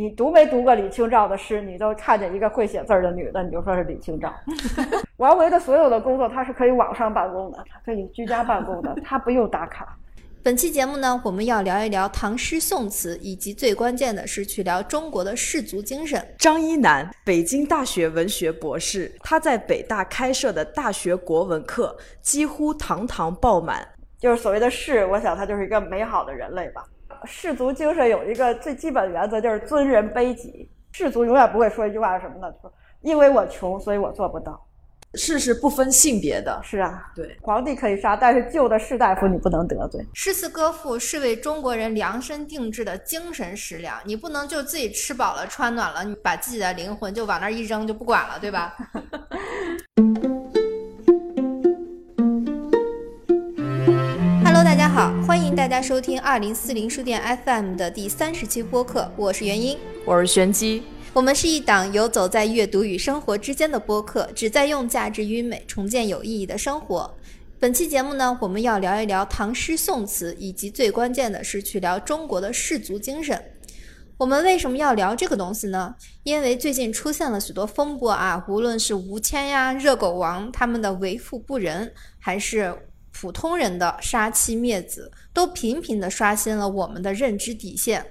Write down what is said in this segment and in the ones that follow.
你读没读过李清照的诗？你都看见一个会写字儿的女的，你就说是李清照。王维的所有的工作，他是可以网上办公的，他可以居家办公的，他不用打卡。本期节目呢，我们要聊一聊唐诗宋词，以及最关键的是去聊中国的士族精神。张一楠，北京大学文学博士，他在北大开设的大学国文课几乎堂堂爆满。就是所谓的士，我想他就是一个美好的人类吧。士族精神有一个最基本的原则，就是尊人卑己。士族永远不会说一句话是什么呢？说因为我穷，所以我做不到。士是不分性别的，是啊，对，皇帝可以杀，但是旧的士大夫你不能得罪。诗词歌赋是为中国人量身定制的精神食粮，你不能就自己吃饱了穿暖了，你把自己的灵魂就往那儿一扔就不管了，对吧 欢迎大家收听二零四零书店 FM 的第三十期播客，我是元英，我是玄机。我们是一档游走在阅读与生活之间的播客，旨在用价值与美重建有意义的生活。本期节目呢，我们要聊一聊唐诗宋词，以及最关键的是去聊中国的士族精神。我们为什么要聊这个东西呢？因为最近出现了许多风波啊，无论是吴谦呀、热狗王他们的为富不仁，还是普通人的杀妻灭子，都频频的刷新了我们的认知底线。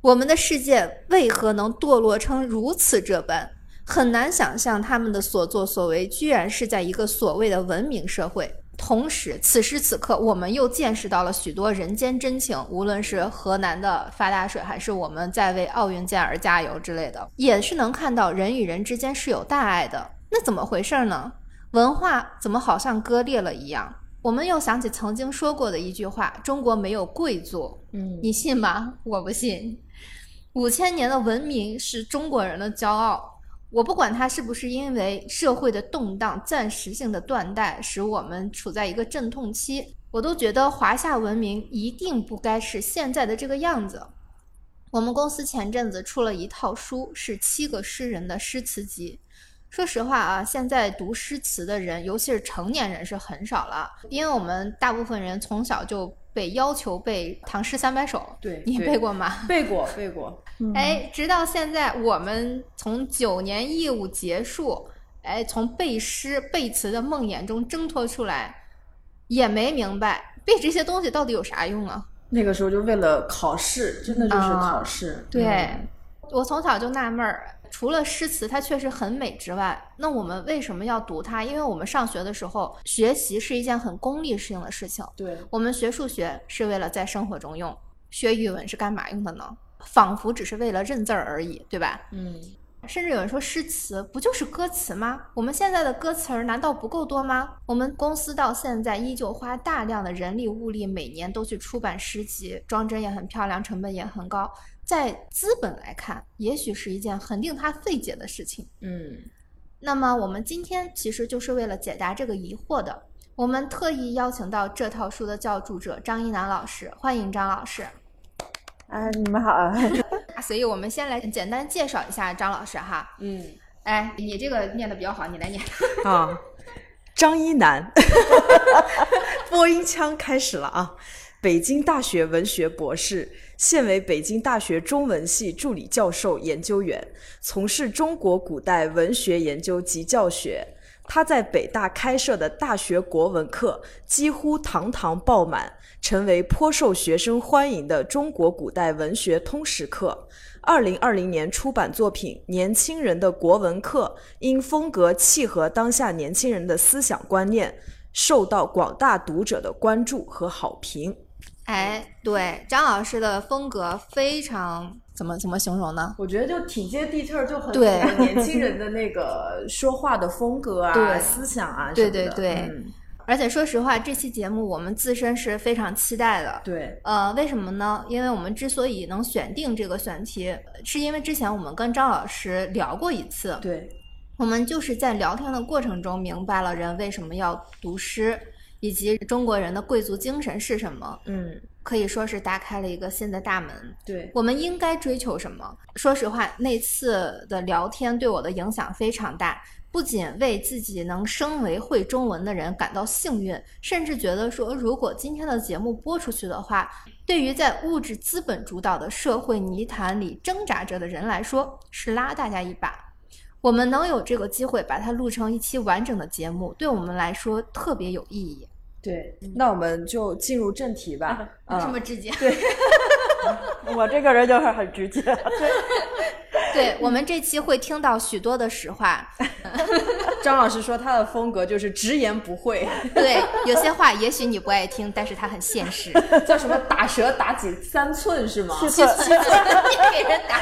我们的世界为何能堕落成如此这般？很难想象他们的所作所为居然是在一个所谓的文明社会。同时，此时此刻，我们又见识到了许多人间真情，无论是河南的发大水，还是我们在为奥运健儿加油之类的，也是能看到人与人之间是有大爱的。那怎么回事呢？文化怎么好像割裂了一样？我们又想起曾经说过的一句话：“中国没有贵族。”嗯，你信吗？我不信。五千年的文明是中国人的骄傲。我不管它是不是因为社会的动荡、暂时性的断代，使我们处在一个阵痛期，我都觉得华夏文明一定不该是现在的这个样子。我们公司前阵子出了一套书，是七个诗人的诗词集。说实话啊，现在读诗词的人，尤其是成年人是很少了，因为我们大部分人从小就被要求背《唐诗三百首》，对你背过吗？背过，背过。哎，直到现在，我们从九年义务结束，哎，从背诗背词的梦魇中挣脱出来，也没明白背这些东西到底有啥用啊？那个时候就为了考试，真的就是啊考试。对，嗯我从小就纳闷儿，除了诗词它确实很美之外，那我们为什么要读它？因为我们上学的时候，学习是一件很功利性的事情。对，我们学数学是为了在生活中用，学语文是干嘛用的呢？仿佛只是为了认字儿而已，对吧？嗯，甚至有人说诗词不就是歌词吗？我们现在的歌词儿难道不够多吗？我们公司到现在依旧花大量的人力物力，每年都去出版诗集，装帧也很漂亮，成本也很高。在资本来看，也许是一件很令他费解的事情。嗯，那么我们今天其实就是为了解答这个疑惑的，我们特意邀请到这套书的教著者张一楠老师，欢迎张老师。哎，你们好 啊！所以我们先来简单介绍一下张老师哈。嗯哎，你这个念的比较好，你来念。啊，张一楠，播音腔开始了啊！北京大学文学博士，现为北京大学中文系助理教授、研究员，从事中国古代文学研究及教学。他在北大开设的大学国文课几乎堂堂爆满，成为颇受学生欢迎的中国古代文学通识课。二零二零年出版作品《年轻人的国文课》，因风格契合当下年轻人的思想观念，受到广大读者的关注和好评。哎，对，张老师的风格非常怎么怎么形容呢？我觉得就挺接地气儿，就很对年轻人的那个说话的风格啊、对思想啊对对对嗯而且说实话，这期节目我们自身是非常期待的。对，呃，为什么呢？因为我们之所以能选定这个选题，是因为之前我们跟张老师聊过一次，对，我们就是在聊天的过程中明白了人为什么要读诗，以及中国人的贵族精神是什么，嗯，可以说是打开了一个新的大门。对，我们应该追求什么？说实话，那次的聊天对我的影响非常大。不仅为自己能升为会中文的人感到幸运，甚至觉得说，如果今天的节目播出去的话，对于在物质资本主导的社会泥潭里挣扎着的人来说，是拉大家一把。我们能有这个机会把它录成一期完整的节目，对我们来说特别有意义。对，那我们就进入正题吧。这么直接？对，我这个人就是很直接。对我们这期会听到许多的实话。张老师说他的风格就是直言不讳。对，有些话也许你不爱听，但是他很现实。叫什么？打蛇打几三寸是吗？七寸，七寸，给人打。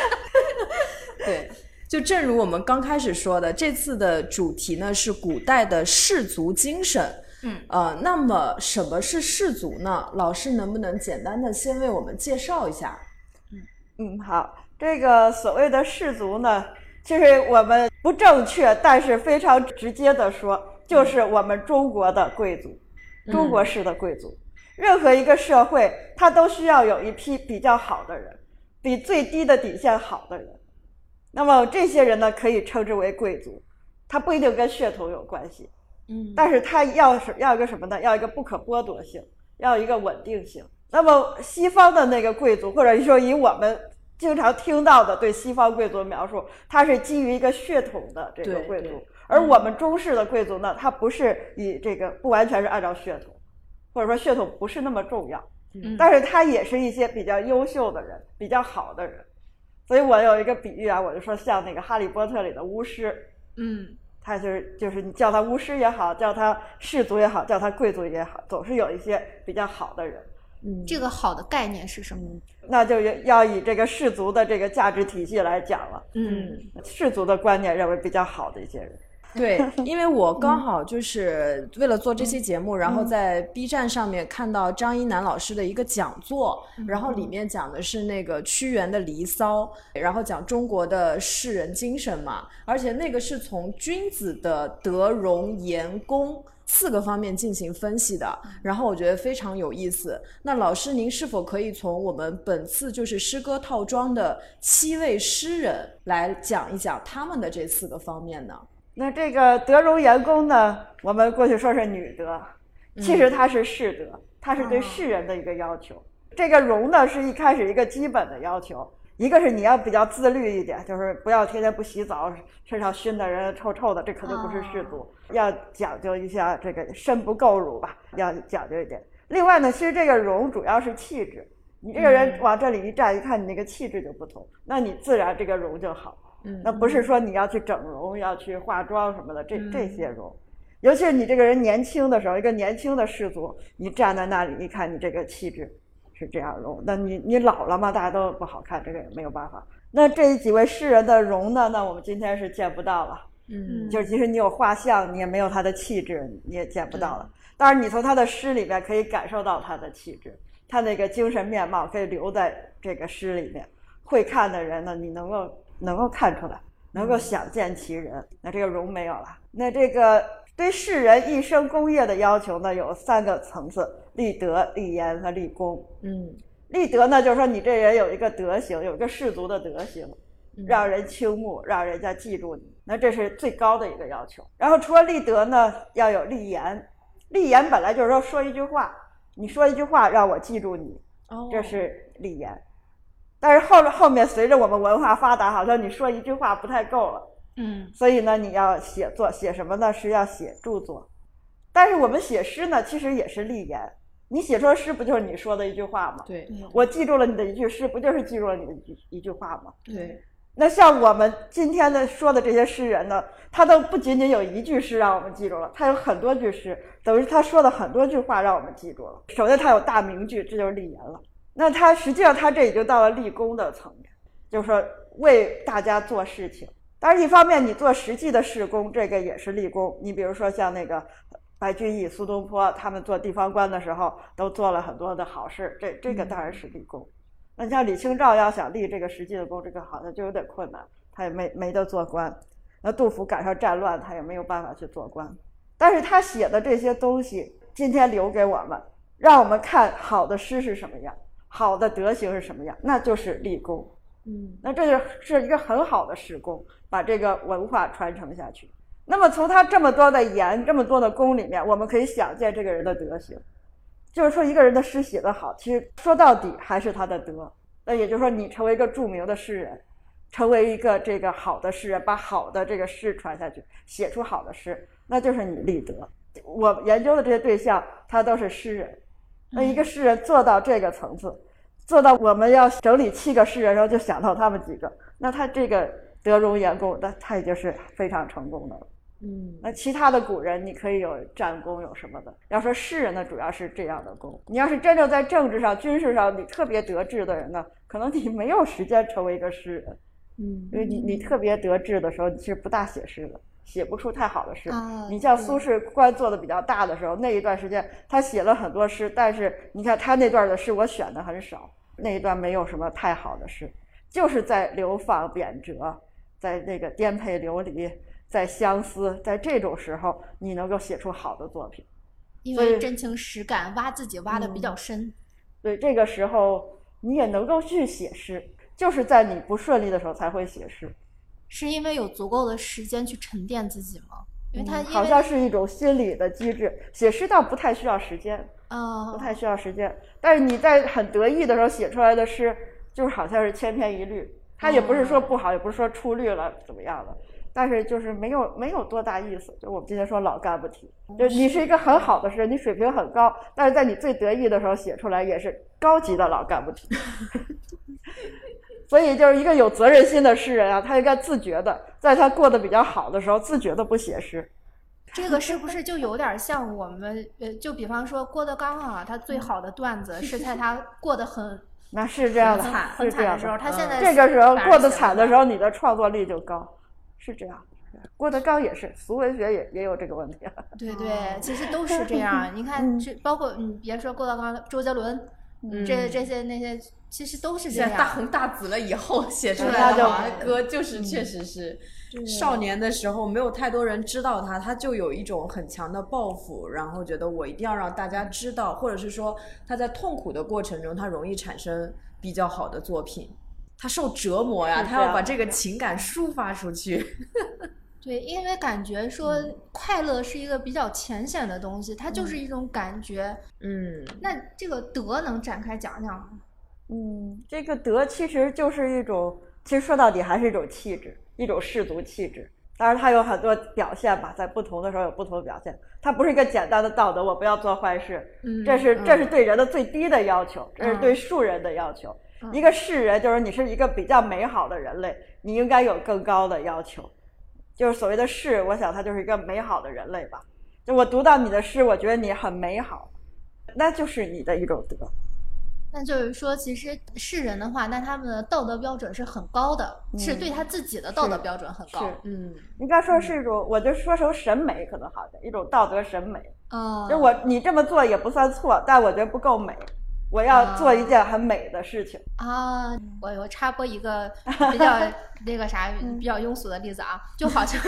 对，就正如我们刚开始说的，这次的主题呢是古代的氏族精神。嗯，呃，那么什么是氏族呢？老师能不能简单的先为我们介绍一下？嗯，好，这个所谓的氏族呢，其实我们不正确，但是非常直接的说，就是我们中国的贵族，中国式的贵族。任何一个社会，它都需要有一批比较好的人，比最低的底线好的人。那么这些人呢，可以称之为贵族，他不一定跟血统有关系。嗯，但是它要是要一个什么呢？要一个不可剥夺性，要一个稳定性。那么西方的那个贵族，或者说以我们经常听到的对西方贵族的描述，它是基于一个血统的这个贵族，而我们中式的贵族呢，它不是以这个不完全是按照血统，或者说血统不是那么重要，嗯但是它也是一些比较优秀的人，比较好的人。所以我有一个比喻啊，我就说像那个《哈利波特》里的巫师，嗯他就是就是你叫他巫师也好，叫他氏族也好，叫他贵族也好，总是有一些比较好的人。嗯，这个好的概念是什么？那就要以这个氏族的这个价值体系来讲了。嗯氏族的观念认为比较好的一些人，对，因为我刚好就是为了做这期节目，然后在 B 站上面看到张一楠老师的一个讲座，然后里面讲的是那个屈原的《离骚》，然后讲中国的士人精神嘛，而且那个是从君子的德、容、言、功。四个方面进行分析的，然后我觉得非常有意思。那老师，您是否可以从我们本次就是诗歌套装的七位诗人来讲一讲他们的这四个方面呢？那这个德容颜功呢，我们过去说是女德，其实它是士德，它是对世人的一个要求。这个容呢，是一开始一个基本的要求，一个是你要比较自律一点，就是不要天天不洗澡，身上熏的人臭臭的，这肯定不是士族。要讲究一下这个身不垢辱吧，要讲究一点。另外呢，其实这个容主要是气质，你这个人往这里一站，一看你那个气质就不同，那你自然这个容就好。嗯那不是说你要去整容、要去化妆什么的，这这些容，尤其是你这个人年轻的时候，一个年轻的士族，你站在那里，一看你这个气质是这样容，那你你老了嘛，大家都不好看，这个也没有办法。那这几位诗人的容呢，那我们今天是见不到了。嗯就是即使你有画像，你也没有他的气质，你也见不到了。但是，你从他的诗里面可以感受到他的气质，他那个精神面貌可以留在这个诗里面。会看的人呢，你能够能够看出来，能够想见其人。那这个容没有了。那这个对世人一生功业的要求呢，有三个层次：立德、立言和立功。嗯立德呢，就是说你这人有一个德行，有一个士族的德行，让人倾慕，让人家记住你，那这是最高的一个要求。然后除了立德呢，要有立言。立言本来就是说说一句话，你说一句话让我记住你，哦这是立言。但是后后面随着我们文化发达，好像你说一句话不太够了，嗯所以呢，你要写作，写什么呢？是要写著作。但是我们写诗呢，其实也是立言。你写出诗不就是你说的一句话吗？对我记住了你的一句诗，不就是记住了你的一句一句话吗？对那像我们今天的说的这些诗人呢，他都不仅仅有一句诗让我们记住了，他有很多句诗，等于他说的很多句话让我们记住了。首先他有大名句，这就是立言了。那他实际上他这已经到了立功的层面，就是说为大家做事情。当然，一方面你做实际的事工，这个也是立功。你比如说像那个白居易、苏东坡，他们做地方官的时候，都做了很多的好事，这这个当然是立功。那像李清照要想立这个实际的功，这个好像就有点困难，他也没没得做官。那杜甫赶上战乱，他也没有办法去做官。但是他写的这些东西，今天留给我们，让我们看好的诗是什么样，好的德行是什么样，那就是立功。嗯那这就是一个很好的施工，把这个文化传承下去。那么从他这么多的言、这么多的功里面，我们可以想见这个人的德行。就是说，一个人的诗写得好，其实说到底还是他的德。那也就是说，你成为一个著名的诗人，成为一个这个好的诗人，把好的这个诗传下去，写出好的诗，那就是你立德。我研究的这些对象，他都是诗人。那一个诗人做到这个层次，做到我们要整理七个诗人，然后就想到他们几个，那他这个德容颜功，那他已经是非常成功的了。嗯，那其他的古人，你可以有战功，有什么的？要说诗人呢，主要是这样的功。你要是真正在政治上、军事上，你特别得志的人呢，可能你没有时间成为一个诗人。嗯，因为你你特别得志的时候，你是不大写诗的，写不出太好的诗。啊你像苏轼官做的比较大的时候，那一段时间他写了很多诗，但是你看他那段的诗我选的很少，那一段没有什么太好的诗，就是在流放贬谪，在那个颠沛流离，在相思，在这种时候，你能够写出好的作品。因为真情实感，挖自己挖的比较深。对，这个时候你也能够去写诗，就是在你不顺利的时候才会写诗。是因为有足够的时间去沉淀自己吗？因为他好像是一种心理的机制，写诗倒不太需要时间，呃不太需要时间。但是你在很得意的时候写出来的诗，就是好像是千篇一律。他也不是说不好，也不是说出律了怎么样的，但是就是没有没有多大意思。就我们今天说老干部体，就你是一个很好的诗人，你水平很高，但是在你最得意的时候写出来也是高级的老干部体。所以，就是一个有责任心的诗人啊，他应该自觉的，在他过得比较好的时候，自觉的不写诗。这个是不是就有点像我们呃，就比方说郭德纲啊，他嗯最好的段子是在他过得很 那是这样的，很惨很是这样惨的时候，他现在这个时候过得惨的时候，你的创作力就高，是这样。郭德纲也是，俗文学也也有这个问题。对对，其实都是这样。你看，嗯这包括你别说郭德纲、周杰伦，嗯这这些那些，其实都是这现在大。红大紫了以后 写出来的歌，就是确实是少年的时候没有太多人知道他，他就有一种很强的抱负，然后觉得我一定要让大家知道，或者是说他在痛苦的过程中，他容易产生比较好的作品。他受折磨呀，他要把这个情感抒发出去。对，因为感觉说嗯快乐是一个比较浅显的东西，它就是一种感觉。嗯，那这个德能展开讲讲吗？嗯，这个德其实就是一种，其实说到底还是一种气质，一种氏族气质。当然，它有很多表现吧，在不同的时候有不同的表现。它不是一个简单的道德，我不要做坏事，嗯这是这是对人的最低的要求，这是对庶人的要求。一个世人就是你是一个比较美好的人类，你应该有更高的要求。就是所谓的是，我想他就是一个美好的人类吧。就我读到你的诗，我觉得你很美好，那就是你的一种德。那就是说，其实世人的话，那他们的道德标准是很高的，是对他自己的道德标准很高。是嗯，应该说是一种，我就说成审美可能好点，一种道德审美。啊、就我你这么做也不算错，但我觉得不够美。我要做一件很美的事情。啊，我我插播一个 比较那个啥比较庸俗的例子啊，就好像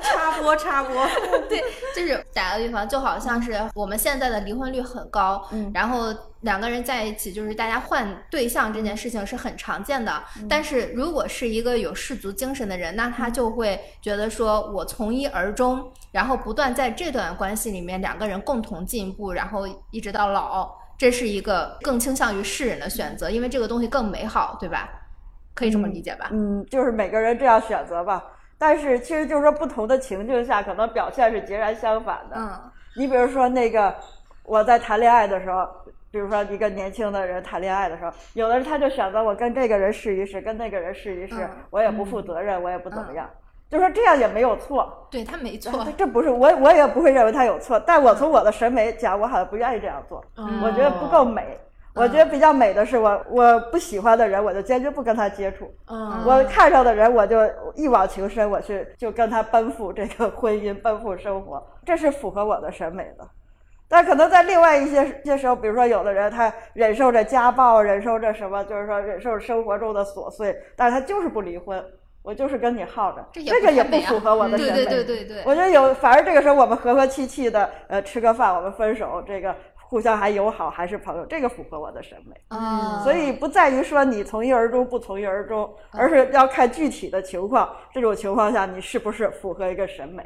插 播插播，对，就是打个比方，就好像是我们现在的离婚率很高，嗯。然后两个人在一起，就是大家换对象这件事情是很常见的。但是如果是一个有氏族精神的人，那他就会觉得说，我从一而终，然后不断在这段关系里面两个人共同进步，然后一直到老，这是一个更倾向于世人的选择，因为这个东西更美好，对吧？可以这么理解吧？嗯，就是每个人这样选择吧。但是其实就是说，不同的情境下，可能表现是截然相反的。嗯你比如说那个，我在谈恋爱的时候，比如说一个年轻的人谈恋爱的时候，有的人他就选择我跟这个人试一试，跟那个人试一试，嗯我也不负责任，我也不怎么样，就说这样也没有错。对他没错这，这不是我，我也不会认为他有错，但我从我的审美讲，我好像不愿意这样做，嗯我觉得不够美。我觉得比较美的是我我不喜欢的人，我就坚决不跟他接触。嗯我看上的人，我就一往情深，我去就跟他奔赴这个婚姻，奔赴生活，这是符合我的审美的。但可能在另外一些一些时候，比如说有的人他忍受着家暴，忍受着什么，就是说忍受生活中的琐碎，但是他就是不离婚，我就是跟你耗着，这个也不符合我的审美。对对对对对，我觉得有，反而这个时候我们和和气气的，呃，吃个饭，我们分手，这个互相还友好，还是朋友，这个符合我的审美。嗯，所以不在于说你从一而终不从一而终，而是要看具体的情况。这种情况下，你是不是符合一个审美？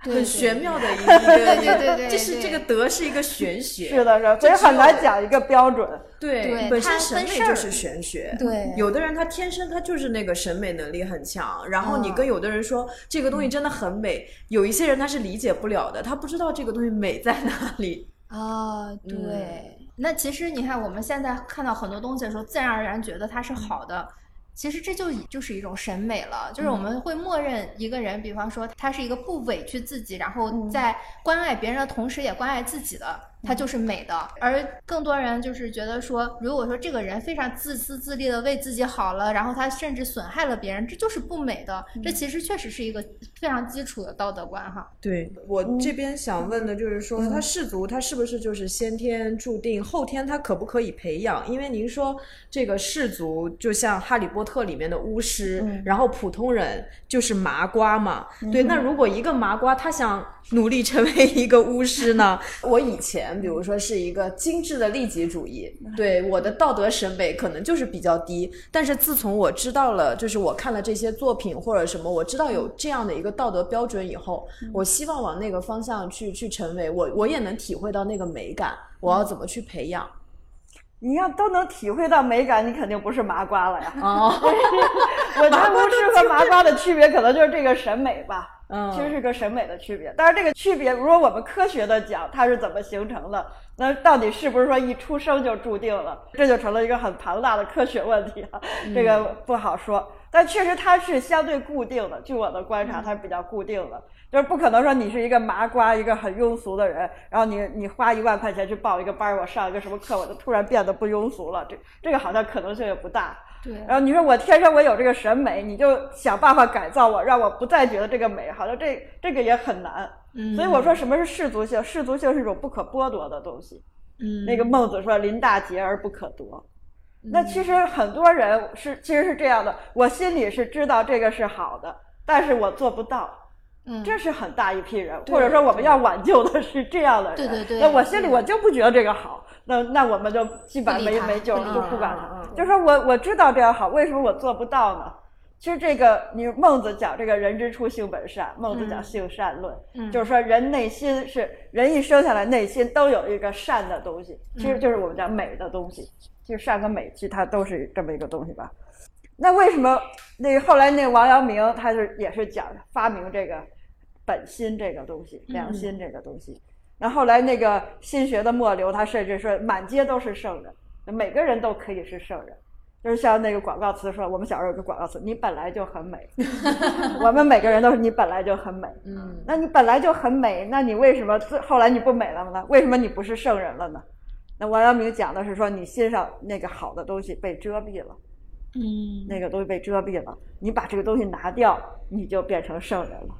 很玄。妙的一个，对对对就是这个德是一个玄学，是的，是的，所以很难讲一个标准。对，本身审美就是玄学。对有的人他天生他就是那个审美能力很强，然后你嗯跟有的人说这个东西真的很美，有一些人他是理解不了的，他不知道这个东西美在哪里。啊，嗯对。那其实你看，我们现在看到很多东西的时候，自然而然觉得它嗯是好的。其实这就已就是一种审美了，就是我嗯。们会默认一个人，比方说他是一个不委屈自己，然后嗯。在关爱别人的同时也关爱自己的，他就是美的。而更多人就是觉得说，如果说这个人非常自私自利的为自己好了，然后他甚至损害了别人，这就是不美的。这嗯其实确实是一个非常基础的道德观哈。对我这边想问的就是说，他氏族他是不是就是先天注定，后天他可不可以培养？因为您说这个氏族就像《哈利波特》里面的巫师，然后普通人就是麻瓜嘛。对，那如果一个麻瓜他想努力成为一个巫师呢？我以前比如说是一个精致的利己主义，对我的道德审美可能就是比较低。但是自从我知道了，就是我看了这些作品或者什么，我知道有这样的一个道德标准以后，我希望往那个方向去去成为，我我也能体会到那个美感，我要怎么去培养？你要都能体会到美感，你肯定不是麻瓜了呀。哦，我觉得巫师和麻瓜的区别可能就是这个审美吧。嗯其实是个审美的区别。当然，这个区别如果我们科学的讲，它是怎么形成的，那到底是不是说一出生就注定了？这就成了一个很庞大的科学问题了。这个不好说。但确实它是相对固定的，据我的观察，它是比较固定的，就是不可能说你是一个麻瓜，一个很庸俗的人，然后你你花一万块钱去报一个班儿，我上一个什么课，我就突然变得不庸俗了，这这个好像可能性也不大。对然后你说我天生我有这个审美，你就想办法改造我，让我不再觉得这个美，好像这这个也很难。嗯所以我说什么是世俗性？世俗性是一种不可剥夺的东西。嗯那个孟子说“临大节而不可夺”，那其实很多人是其实是这样的，我心里是知道这个是好的，但是我做不到。嗯这是很大一批人，或者说我们要挽救的是这样的人。对对对那我心里我就不觉得这个好，那那我们就基本上没没救了，不理他就不管嗯嗯他。就说我我知道这样好，为什么我做不到呢？其实这个，你孟子讲这个人之初性本善，孟子讲嗯性善论，嗯就是说人内心是人一生下来内心都有一个善的东西，其实就是我们讲美的东西，其实善和美其实它都是这么一个东西吧。那为什么那个后来那个王阳明他是也是讲发明这个本心这个东西，良心这个东西。然后后来那个心学的末流，他甚至说满街都是圣人，每个人都可以是圣人。就是像那个广告词说，我们小时候有个广告词，你本来就很美，我们每个人都是你本来就很美。嗯，那你本来就很美，那你为什么最后来你不美了呢？为什么你不是圣人了呢？那王阳明讲的是说，你心上那个好的东西被遮蔽了。嗯，那个东西被遮蔽了，你把这个东西拿掉，你就变成圣人了。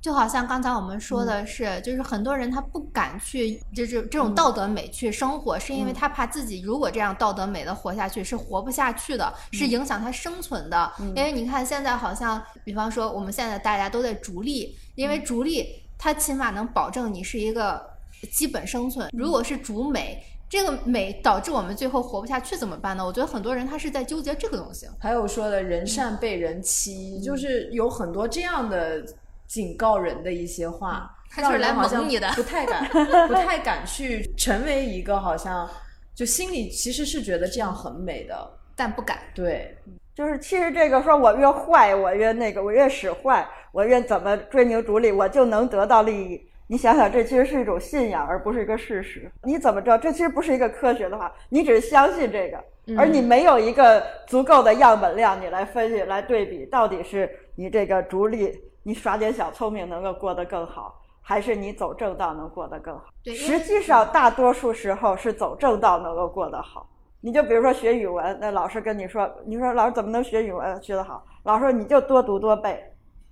就好像刚才我们说的是，就是很多人他不敢去，就是这种道德美去生活，是因为他怕自己如果这样道德美的活下去是活不下去的，是影响他生存的。因为你看现在好像，比方说我们现在大家都在逐利，因为逐利它起码能保证你是一个基本生存。如果是逐美，这个美导致我们最后活不下去怎么办呢？我觉得很多人他是在纠结这个东西。还有说的人善被人欺，就是有很多这样的警告人的一些话，他就是来让人好像蒙你的不太敢，不太敢去成为一个好像就心里其实是觉得这样很美的，但不敢，对，就是其实这个说我越坏，我越那个，我越使坏，我越怎么追名逐利，我就能得到利益。你想想，这其实是一种信仰，而不是一个事实。你怎么知道？这其实不是一个科学的话，你只是相信这个，而你没有一个足够的样本量，你来分析、来对比，到底是你这个逐利，你耍点小聪明能够过得更好，还是你走正道能过得更好？对实际上大多数时候是走正道能够过得好。你就比如说学语文，那老师跟你说，你说老师怎么能学语文学得好？老师说你就多读多背，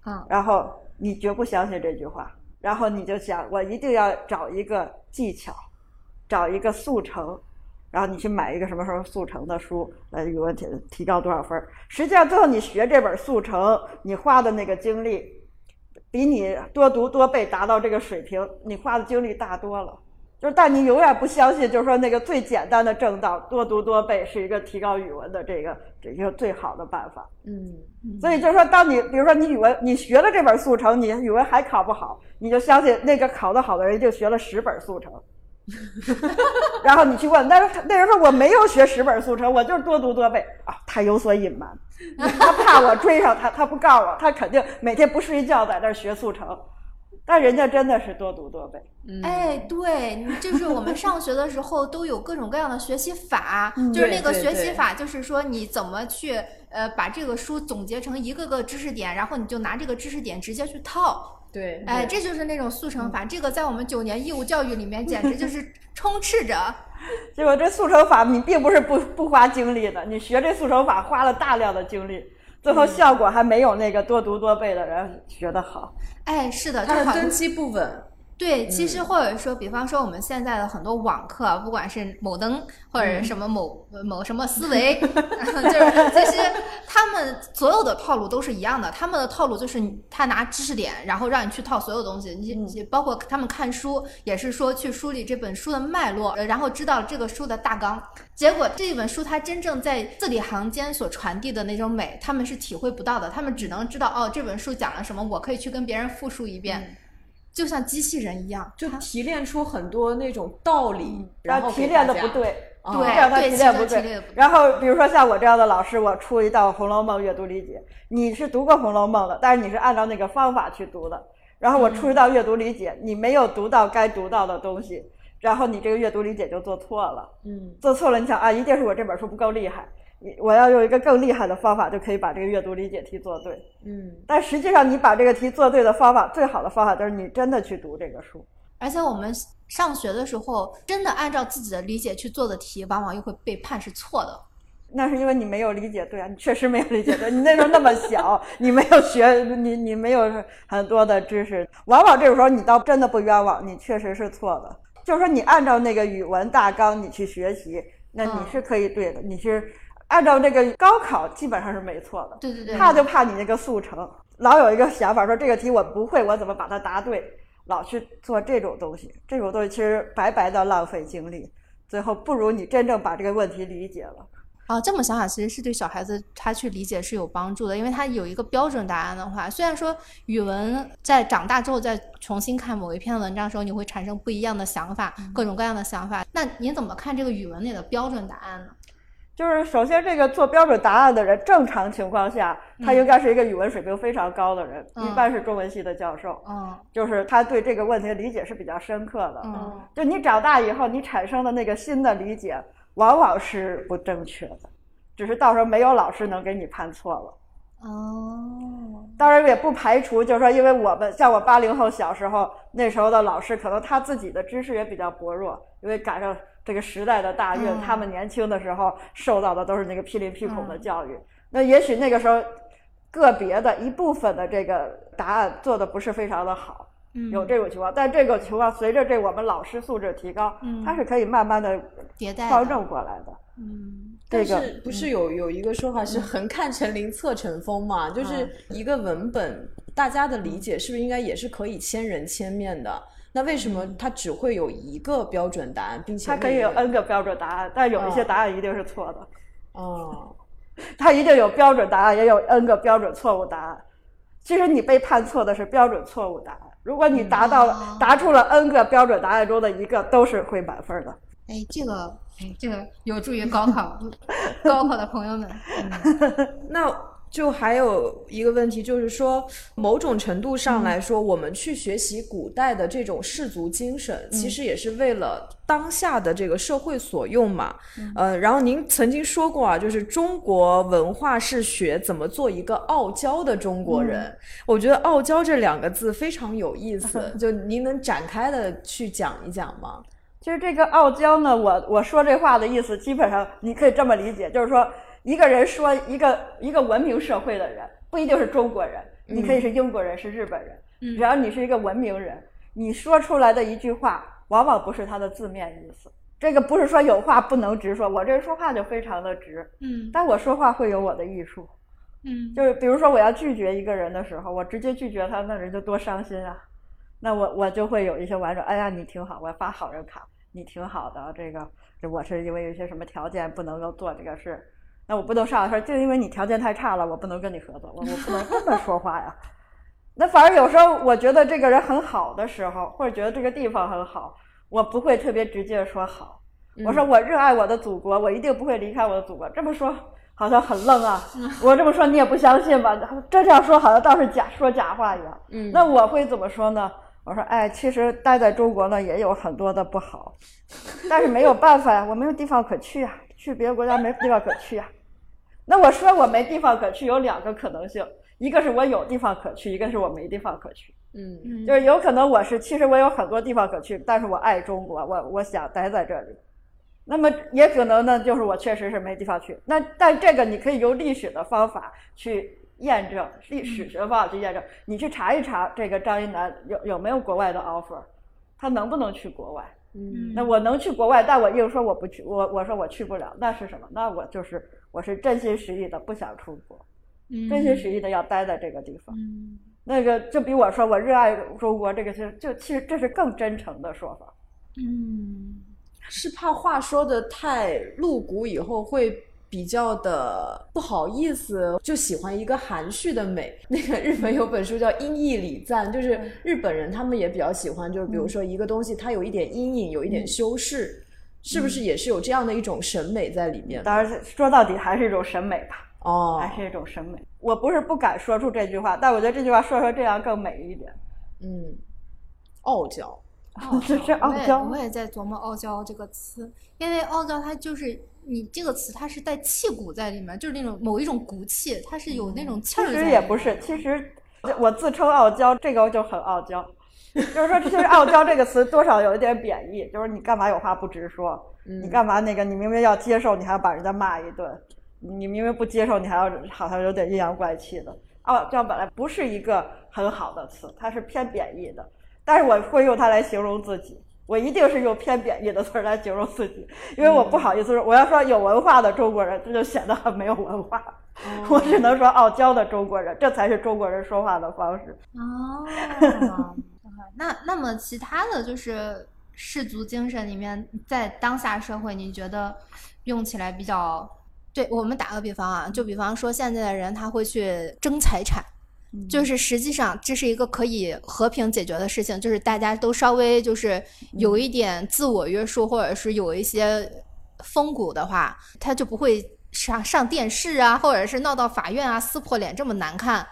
嗯，然后你绝不相信这句话，然后你就想我一定要找一个技巧，找一个速成，然后你去买一个什么什么速成的书，来，语文提提高多少分儿？实际上最后你学这本速成，你花的那个精力，比你多读多背达到这个水平，你花的精力大多了。就是但你永远不相信，就是说那个最简单的正道，多读多背是一个提高语文的这个这个最好的办法。嗯，所以就是说，当你比如说你语文你学了这本速成，你语文还考不好，你就相信那个考得好的人就学了十本速成。然后你去问，但是那人说我没有学十本速成，我就是多读多背啊。他有所隐瞒，他怕我追上他，他不告诉我，他肯定每天不睡觉在那儿学速成。但人家真的是多读多背。哎，对，就是我们上学的时候都有各种各样的学习法，就是那个学习法，就是说你怎么去呃把这个书总结成一个个知识点，然后你就拿这个知识点直接去套。对，哎，这就是那种速成法，这个在我们九年义务教育里面简直就是充斥着。结果这速成法你并不是不不花精力的，你学这速成法花了大量的精力，最后效果还没有那个多读多背的人学得好。哎，是的，就它的根基不稳。对，其嗯实或者说，比方说我们现在的很多网课，不管是某登或者什么某、某什么思维，就是其实他们所有的套路都是一样的。他们的套路就是他拿知识点，然后让你去套所有东西。你你包括他们看书，也是说去梳理这本书的脉络，呃然后知道这个书的大纲。结果这一本书它真正在字里行间所传递的那种美，他们是体会不到的。他们只能知道哦，这本书讲了什么，我可以去跟别人复述一遍。就像机器人一样，就提炼出很多那种道理，然后提炼的。不对，哦对这样他提炼不对然后比如说像我这样的老师，我出一道《红楼梦》阅读理解，你是读过《红楼梦》的，但是你是按照那个方法去读的。然后我出一道阅读理解，你没有读到该读到的东西，然后你这个阅读理解就做错了。嗯，做错了，你想啊，一定是我这本书不够厉害，你我要用一个更厉害的方法，就可以把这个阅读理解题做对。嗯，但实际上，你把这个题做对的方法，最好的方法就是你真的去读这个书。而且我们上学的时候，真的按照自己的理解去做的题，往往又会被判是错的。那是因为你没有理解对啊，你确实没有理解对。你那时候那么小，你没有学，你你没有很多的知识，往往这个时候你倒真的不冤枉，你确实是错的。就是说，你按照那个语文大纲你去学习，那你嗯是可以对的。你是按照这个高考基本上是没错的。对对对，怕就怕你那个速成，老有一个想法说这个题我不会，我怎么把它答对？老去做这种东西，这种东西其实白白的浪费精力，最后不如你真正把这个问题理解了。啊，这么想想，其实是对小孩子他去理解是有帮助的，因为他有一个标准答案的话，虽然说语文在长大之后再重新看某一篇文章的时候，你会产生不一样的想法，各种各样的想法。那您怎么看这个语文里的标准答案呢？就是首先，这个做标准答案的人，正常情况下，他应该是一个语文水平非常高的人，嗯一般是中文系的教授，嗯就是他对这个问题的理解是比较深刻的。嗯就你长大以后，你产生的那个新的理解，往往是不正确的，只是到时候没有老师能给你判错了。哦，当然也不排除，就是说，因为我们像我八零后小时候那时候的老师，可能他自己的知识也比较薄弱，因为赶上这个时代的大运，嗯他们年轻的时候受到的都是那个批林批孔的教育。那也许那个时候个别的一部分的这个答案做的不是非常的好，嗯有这种情况。但这种情况随着这我们老师素质提高，嗯它是可以慢慢的迭代的调整过来的。嗯这个但是不是有有一个说法是横看成林侧成峰嘛？就是一个文本，大家的理解是不是应该也是可以千人千面的？那为什么它只会有一个标准答案，并且它可以有 N 个标准答案，但有一些哦答案一定是错的。哦，它一定有标准答案，也有 N 个标准错误答案。其实你被判错的是标准错误答案。如果你达到答出了 N 个标准答案中的一个，都是会满分的。哎，这个，哎，这个有助于 高考，高考的朋友们。嗯 那就还有一个问题，就是说，某种程度上来说，我们去学习古代的这种氏族精神，其实也是为了当下的这个社会所用嘛。呃，然后您曾经说过啊，就是中国文化是学怎么做一个傲娇的中国人。我觉得“傲娇”这两个字非常有意思，就您能展开的去讲一讲吗？其实这个傲娇呢，我我说这话的意思，基本上你可以这么理解，就是说一个人说一个一个文明社会的人，不一定是中国人，你可以是英国人，是日本人，只要你是一个文明人，你说出来的一句话，往往不是它的字面意思。这个不是说有话不能直说，我这人说话就非常的直，嗯但我说话会有我的艺术。嗯就是比如说我要拒绝一个人的时候，我直接拒绝他，那人就多伤心啊！那我我就会有一些婉转，哎呀，你挺好，我发好人卡，你挺好的，这个这我是因为有一些什么条件不能够做这个事，那我不能上来说，就因为你条件太差了，我不能跟你合作，我我不能这么说话呀。那反而有时候我觉得这个人很好的时候，或者觉得这个地方很好，我不会特别直接地说好。我说我热爱我的祖国，我一定不会离开我的祖国。这么说好像很愣啊，我这么说你也不相信吧？这样说好像倒是假说假话一样。嗯，那我会怎么说呢？我说哎，其实待在中国呢也有很多的不好，但是没有办法呀，我没有地方可去呀，去别的国家没地方可去呀。那我说我没地方可去，有两个可能性。一个是我有地方可去，一个是我没地方可去。嗯，就是有可能我是，其实我有很多地方可去，但是我爱中国，我我想待在这里。那么也可能呢，就是我确实是没地方去。那但这个你可以用历史的方法去验证，历史学方法去验证。你去查一查这个张一楠有有没有国外的 offer，他能不能去国外？嗯，那我能去国外，但我硬说我不去，我我说我去不了，那是什么？那我就是我是真心实意的不想出国。真心实意的要待在这个地方，嗯那个就比我说我热爱中国这个就就其实这是更真诚的说法。嗯，是怕话说的太露骨，以后会比较的不好意思，就喜欢一个含蓄的美。那个日本有本书叫《音译礼赞》，就是日本人他们也比较喜欢，就是比如说一个东西它有一点阴影，有一点修饰，是不是也是有这样的一种审美在里面？当然说到底还是一种审美吧。哦，还是一种审美。我不是不敢说出这句话，但我觉得这句话说说这样更美一点。嗯，傲娇，这是傲娇。我也在琢磨“傲娇”这个词，因为傲娇它就是你这个词，它是带气骨在里面，就是那种某一种骨气，它是有那种气儿。其实也不是，其实我自称傲娇，这个就很傲娇。就是说，其实“傲娇”这个词多少有一点贬义，就是你干嘛有话不直说？你干嘛那个？你明明要接受，你还要把人家骂一顿。你明明不接受，你还要好像有点阴阳怪气的。傲娇本来不是一个很好的词，它是偏贬义的。但是我会用它来形容自己，我一定是用偏贬义的词来形容自己，因为我不好意思说，我要说有文化的中国人，这就显得很没有文化。我只能说傲娇的中国人，这才是中国人说话的方式。哦，那那么其他的就是氏族精神里面，在当下社会，你觉得用起来比较？对我们打个比方啊，就比方说现在的人他会去争财产，就是实际上这是一个可以和平解决的事情，就是大家都稍微就是有一点自我约束，或者是有一些风骨的话，他就不会上上电视啊，或者是闹到法院啊，撕破脸这么难看。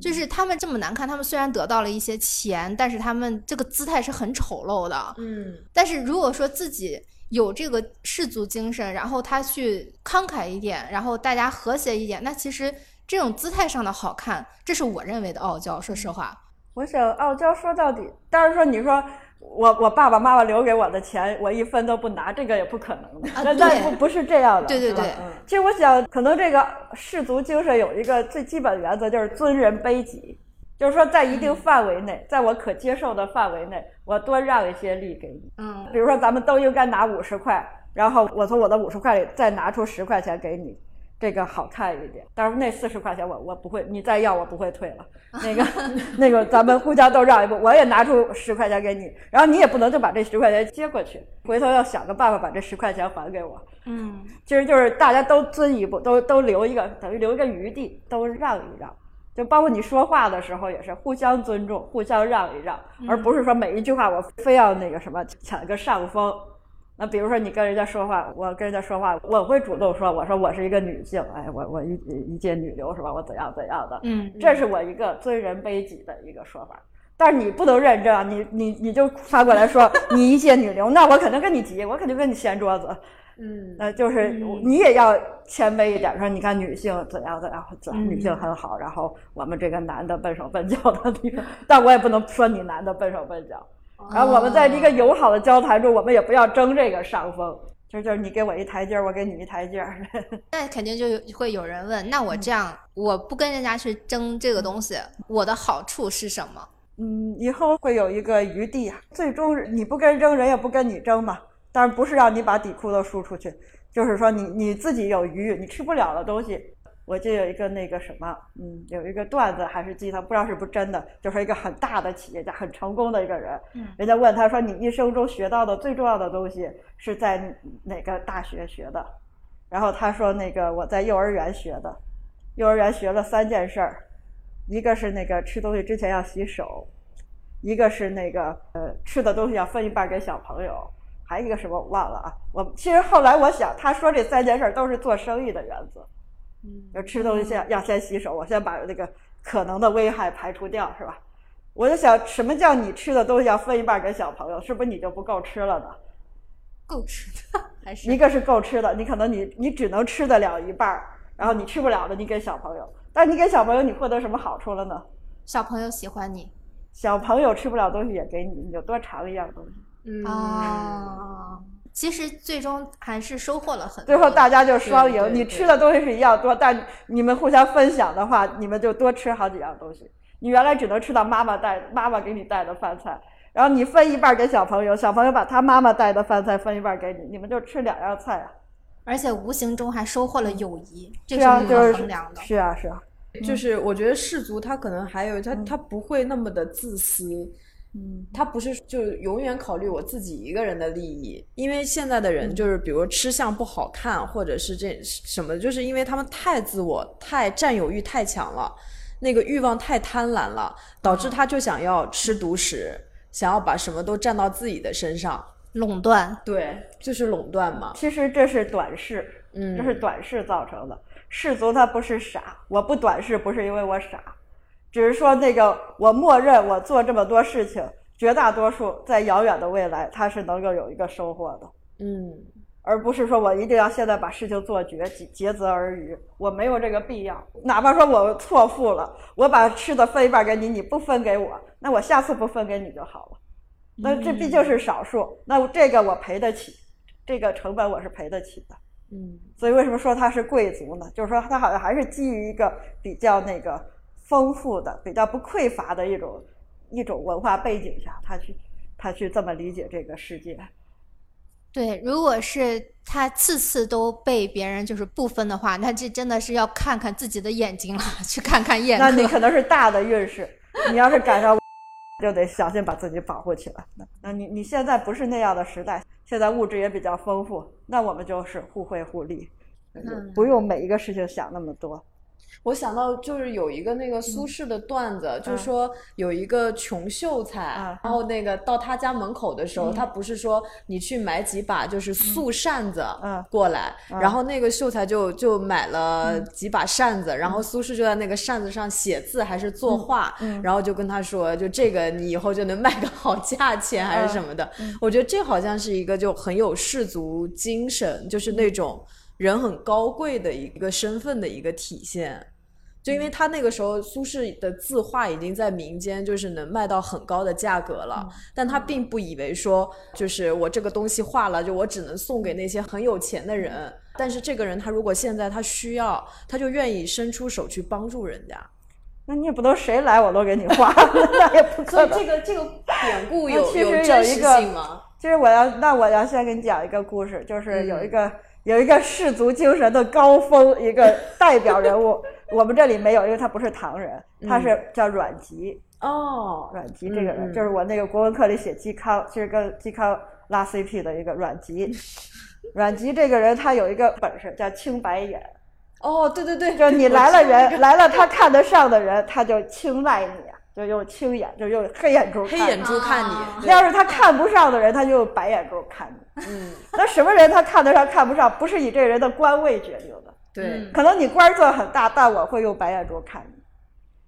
就是他们这么难看，他们虽然得到了一些钱，但是他们这个姿态是很丑陋的。嗯，但是如果说自己。有这个氏族精神，然后他去慷慨一点，然后大家和谐一点，那其实这种姿态上的好看，这是我认为的傲娇。说实话，我想傲娇说到底，当然说你说我我爸爸妈妈留给我的钱，我一分都不拿，这个也不可能的。啊，对，不不是这样的。对对对。其实我想，可能这个氏族精神有一个最基本原则，就是尊人卑己。就是说，在一定范围内，在我可接受的范围内，我多让一些利给你。嗯，比如说，咱们都应该拿五十块，然后我从我的五十块里再拿出十块钱给你，这个好看一点。但是那四十块钱我我不会，你再要我不会退了。那个 那个，咱们互相都让一步，我也拿出十块钱给你，然后你也不能就把这十块钱接过去，回头要想个办法把这十块钱还给我。嗯，其实就是大家都尊一步，都都留一个，等于留一个余地，都让一让。就包括你说话的时候也是互相尊重、互相让一让，而不是说每一句话我非要那个什么抢一个上风。那比如说你跟人家说话，我跟人家说话，我会主动说，我说我是一个女性，哎，我我一一介女流是吧？我怎样怎样的？嗯，这是我一个尊人卑己的一个说法。但是你不能认真啊，你你你就发过来说你一介女流，那我肯定跟你急，我肯定跟你掀桌子。嗯，那就是你也要谦卑一点，说你看女性怎样怎样，女性很好，然后我们这个男的笨手笨脚的地方，但我也不能说你男的笨手笨脚。然后我们在一个友好的交谈中，我们也不要争这个上风，就就是你给我一台阶儿，我给你一台阶儿。那肯定就会有人问，那我这样我不跟人家去争这个东西，我的好处是什么？嗯，以后会有一个余地啊，最终你不跟争，人也不跟你争嘛。但是不是让你把底裤都输出去，就是说你你自己有余，你吃不了的东西，我就有一个那个什么，嗯，有一个段子还是鸡汤，不知道是不是真的，就是一个很大的企业家，很成功的一个人。嗯人家问他说：“你一生中学到的最重要的东西是在哪个大学学的？”然后他说：“那个我在幼儿园学的，幼儿园学了三件事儿，一个是那个吃东西之前要洗手，一个是那个呃吃的东西要分一半给小朋友，还有一个什么我忘了啊。我其实后来我想，他说这三件事儿都是做生意的原则。”就吃东西先要先洗手，我先把那个可能的危害排除掉，是吧？我就想，什么叫你吃的东西要分一半给小朋友？是不是你就不够吃了呢？够吃的还是一个是够吃的，你可能你你只能吃得了一半儿，然后你吃不了的你给小朋友，但你给小朋友你获得什么好处了呢？小朋友喜欢你小朋友吃不了东西也给你，你就多尝一样东西。嗯啊。其实最终还是收获了很多。最后大家就双赢，对对对你吃的东西是一样多，但你们互相分享的话，你们就多吃好几样东西。你原来只能吃到妈妈带妈妈给你带的饭菜，然后你分一半给小朋友，小朋友把他妈妈带的饭菜分一半给你，你们就吃两样菜啊。而且无形中还收获了友谊，这是啊，无就是可衡量的。是啊是啊，就是我觉得氏族他可能还有他他不会那么的自私，嗯，他不是就永远考虑我自己一个人的利益，因为现在的人就是比如吃相不好看，或者是这什么，就是因为他们太自我、太占有欲太强了，那个欲望太贪婪了，导致他就想要吃独食，想要把什么都占到自己的身上，垄断，对，就是垄断嘛，其实这是短视，嗯，这是短视造成的。氏族他不是傻，我不短视不是因为我傻，只是说那个我默认我做这么多事情，绝大多数在遥远的未来他是能够有一个收获的。嗯而不是说我一定要现在把事情做绝，竭竭泽而渔，我没有这个必要。哪怕说我错付了，我把吃的分一半给你，你不分给我，那我下次不分给你就好了。那这毕竟是少数，那这个我赔得起，这个成本我是赔得起的。嗯所以为什么说他是贵族呢？就是说他好像还是基于一个比较那个丰富的、比较不匮乏的一种一种文化背景下，他去他去这么理解这个世界。对，如果是他次次都被别人就是不分的话，那这真的是要看看自己的眼睛了，去看看眼科。那你可能是大的运势，你要是赶上，就得小心把自己保护起来。那那你你现在不是那样的时代，现在物质也比较丰富，那我们就是互惠互利，嗯不用每一个事情想那么多。我想到就是有一个那个苏轼的段子，就是说有一个穷秀才，嗯然后那个到他家门口的时候，他不是说你去买几把就是素扇子嗯过来，嗯然后那个秀才就就买了几把扇子，然后苏轼就在那个扇子上写字还是作画，嗯然后就跟他说，就这个你以后就能卖个好价钱还是什么的。我觉得这好像是一个就很有士族精神，就是那种人很高贵的一个身份的一个体现。就因为他那个时候苏轼的字画已经在民间就是能卖到很高的价格了，但他并不以为说就是我这个东西画了，就我只能送给那些很有钱的人。但是这个人他如果现在他需要，他就愿意伸出手去帮助人家。那你也不能谁来我都给你画，那也不可能。所以这个这个典故那有有真实一个性吗？其实我要，那我要先给你讲一个故事，就是有一嗯个、有一个氏族精神的高峰，一个代表人物，我们这里没有，因为他不是唐人，他是叫阮籍。哦，阮籍这个人，就是我那个国文课里写嵇康，其实跟嵇康拉 CP 的一个阮籍。阮籍这个人，他有一个本事叫青白眼，哦，对对对，就是你来了人，来了他看得上的人，他就青睐你，就用青眼，就用黑眼珠黑看你。眼珠看啊你，对要是他看不上的人，他就用白眼珠看你。嗯，那什么人他看得上看不上，不是以这个人的官位决定的。对嗯，可能你官儿做得很大，但我会用白眼珠看你；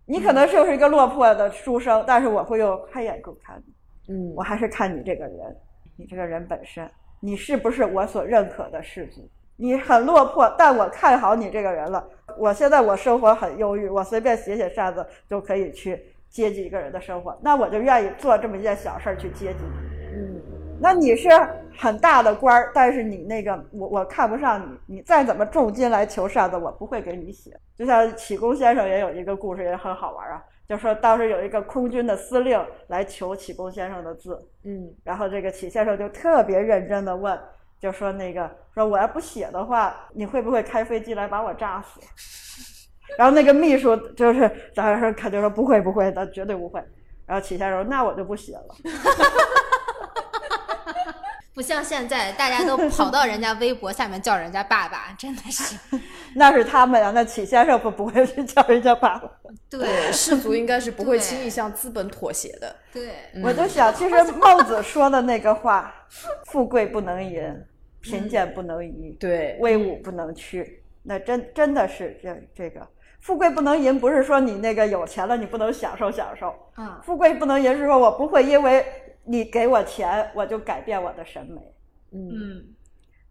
你可能就是一个落魄的书生，但是我会用黑眼珠看你。嗯我还是看你这个人，你这个人本身，你是不是我所认可的士族？你很落魄，但我看好你这个人了。我现在我生活很忧郁，我随便写写扇子就可以去接济一个人的生活，那我就愿意做这么一件小事儿去接济你。嗯那你是很大的官儿，但是你那个我我看不上你，你再怎么重金来求扇子，我不会给你写。就像启功先生也有一个故事，也很好玩啊，就说当时有一个空军的司令来求启功先生的字，嗯然后这个启先生就特别认真的问就说那个说我要不写的话，你会不会开飞机来把我炸死？然后那个秘书就是当时说肯定说不会不会的，绝对不会。然后启先生说那我就不写了。不像现在，大家都跑到人家微博下面叫人家爸爸，真的是。那是他们呀，那启先生不不会去叫人家爸爸。对，士族应该是不会轻易向资本妥协的。对，我就想，其实孟子说的那个话，富贵不能淫，贫贱不能移，对，威武不能屈，那真真的是这这个富贵不能淫，不是说你那个有钱了你不能享受享受，嗯，富贵不能淫是说我不会因为你给我钱我就改变我的审美。嗯嗯，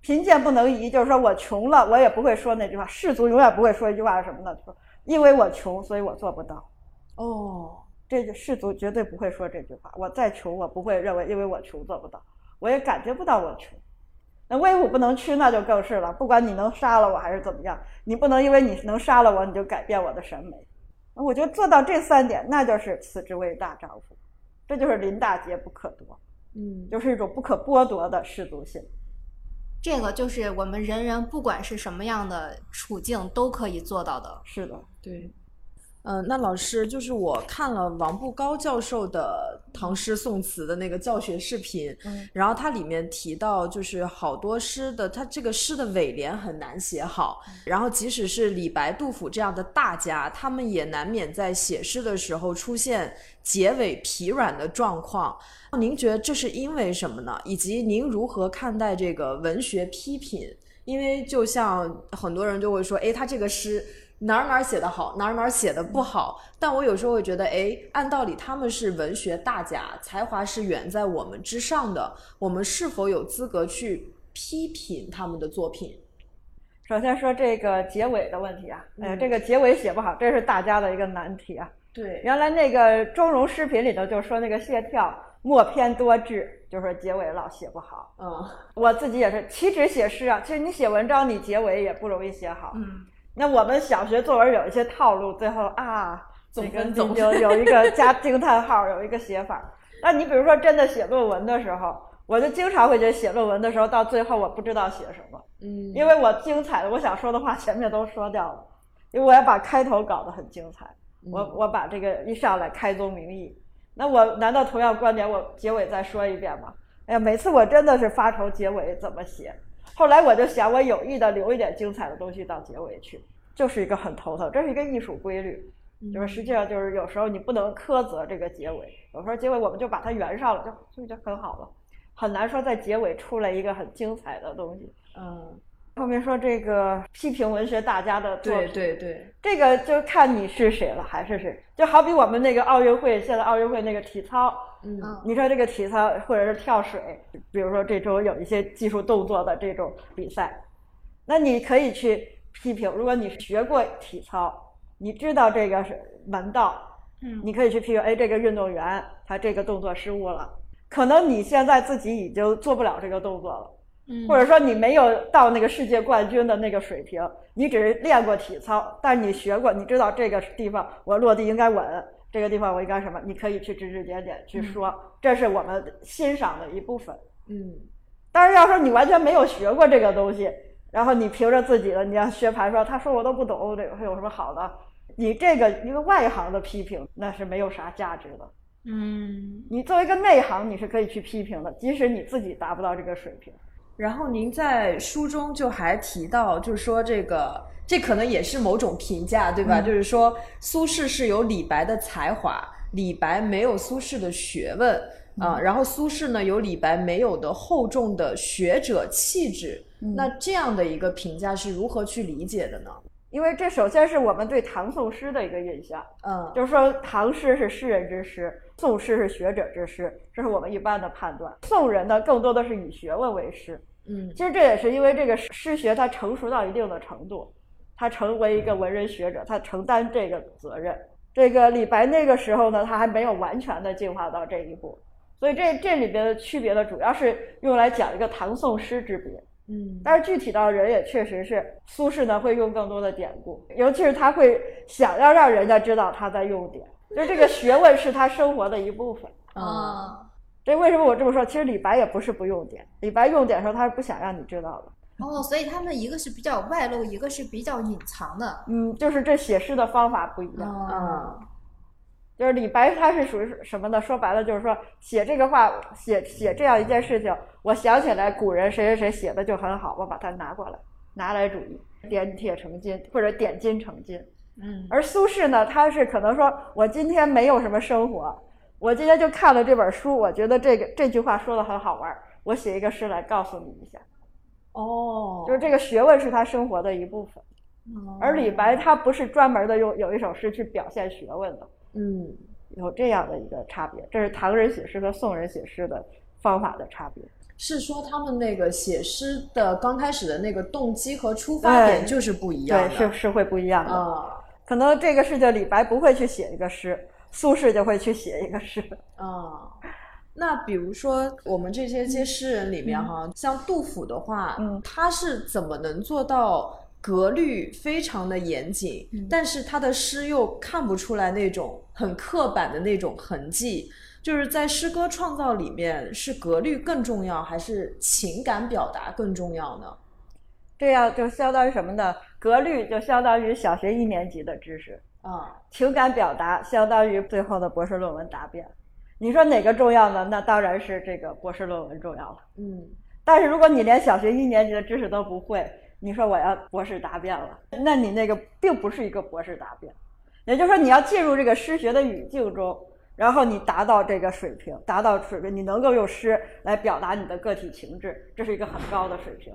贫贱不能移，就是说我穷了，我也不会说那句话。士族永远不会说一句话是什么呢？说因为我穷，所以我做不到。哦，这个士族绝对不会说这句话。我再穷，我不会认为因为我穷做不到，我也感觉不到我穷。那威武不能屈，那就更是了。不管你能杀了我还是怎么样，你不能因为你能杀了我，你就改变我的审美。我觉得做到这三点，那就是此之谓大丈夫，这就是林大节不可夺，嗯，就是一种不可剥夺的士族性。这个就是我们人人不管是什么样的处境都可以做到的。是的，对。嗯、那老师就是我看了王步高教授的唐诗宋词的那个教学视频，嗯然后它里面提到，就是好多诗的，它这个诗的尾联很难写好，然后即使是李白、杜甫这样的大家，他们也难免在写诗的时候出现结尾疲软的状况。您觉得这是因为什么呢？以及您如何看待这个文学批评？因为就像很多人就会说，哎，他这个诗哪儿哪儿写的好，哪儿哪儿写的不好。但我有时候会觉得，哎，按道理他们是文学大家，才华是远在我们之上的，我们是否有资格去批评他们的作品？首先说这个结尾的问题啊，嗯这个结尾写不好，这是大家的一个难题啊。对，原来那个钟嵘诗品里头就说那个谢眺墨偏多致，就说结尾老写不好。嗯，我自己也是，岂止写诗啊，其实你写文章，你结尾也不容易写好。嗯，那我们小学作文有一些套路，最后啊，总这个分总有有一个加惊叹号，有一个写法。那你比如说真的写论文的时候，我就经常会觉得写论文的时候，到最后我不知道写什么，嗯，因为我精彩的我想说的话前面都说掉了，因为我要把开头搞得很精彩，我嗯我把这个一上来开宗明义，那我难道同样观点我结尾再说一遍吗？哎呀，每次我真的是发愁结尾怎么写。后来我就想，我有意的留一点精彩的东西到结尾去，就是一个很头疼，这是一个艺术规律。就是实际上就是有时候你不能苛责这个结尾，有时候结尾我们就把它圆上了，就就就很好了，很难说在结尾出来一个很精彩的东西。嗯，后面说这个批评文学大家的作对品，对对，这个就看你是谁了，还是谁。就好比我们那个奥运会，现在奥运会那个体操，嗯嗯你说这个体操或者是跳水，比如说这周有一些技术动作的这种比赛，那你可以去批评。如果你学过体操，你知道这个是门道，嗯你可以去批评，哎，这个运动员他这个动作失误了，可能你现在自己已经做不了这个动作了。嗯，或者说你没有到那个世界冠军的那个水平，你只是练过体操，但是你学过，你知道这个地方我落地应该稳，这个地方我应该什么，你可以去指指点点去说，这是我们欣赏的一部分。嗯但是要说你完全没有学过这个东西，然后你凭着自己的，你要学盘说，他说我都不懂，这个会有什么好的？你这个一个外行的批评，那是没有啥价值的。嗯你作为一个内行，你是可以去批评的，即使你自己达不到这个水平。然后您在书中就还提到，就是说这个，这可能也是某种评价，对吧？嗯就是说苏轼是有李白的才华，李白没有苏轼的学问啊、然后苏轼呢有李白没有的厚重的学者气质。那这样的一个评价是如何去理解的呢？因为这首先是我们对唐宋诗的一个印象，嗯就是说唐诗是诗人之诗，宋诗是学者之诗，这是我们一般的判断。宋人呢，更多的是以学问为师。嗯其实这也是因为这个诗学它成熟到一定的程度，他成为一个文人学者，他承担这个责任。这个李白那个时候呢，他还没有完全的进化到这一步，所以这这里边的区别呢，主要是用来讲一个唐宋诗之别。嗯但是具体到人也确实是，苏轼呢会用更多的典故，尤其是他会想要让人家知道他在用典，就是这个学问是他生活的一部分。嗯哦，这为什么我这么说？其实李白也不是不用典，李白用典的时候他是不想让你知道的。哦，所以他们一个是比较外露，一个是比较隐藏的。嗯，就是这写诗的方法不一样。哦，就是李白他是属于什么呢？说白了就是说写这个话，写写这样一件事情，我想起来古人谁谁谁写的就很好，我把它拿过来，拿来主义，点铁成金或者点金成金。嗯，而苏轼呢，他是可能说我今天没有什么生活，我今天就看了这本书，我觉得这个这句话说的很好玩，我写一个诗来告诉你一下。哦，就是这个学问是他生活的一部分，哦而李白他不是专门的用有一首诗去表现学问的，嗯，有这样的一个差别，这是唐人写诗和宋人写诗的方法的差别。是说他们那个写诗的刚开始的那个动机和出发点就是不一样对，的，是是会不一样的。啊可能这个事情李白不会去写一个诗，苏轼就会去写一个诗。啊。那比如说我们这些些诗人里面哈，像杜甫的话，嗯他是怎么能做到格律非常的严谨，嗯但是他的诗又看不出来那种很刻板的那种痕迹？就是在诗歌创造里面，是格律更重要，还是情感表达更重要呢？这样就相当于什么呢？格律就相当于小学一年级的知识，啊，情感表达相当于最后的博士论文答辩。你说哪个重要呢？那当然是这个博士论文重要了。嗯但是如果你连小学一年级的知识都不会，你说我要博士答辩了，那你那个并不是一个博士答辩。也就是说，你要进入这个诗学的语境中，然后你达到这个水平，达到水平，你能够用诗来表达你的个体情志，这是一个很高的水平。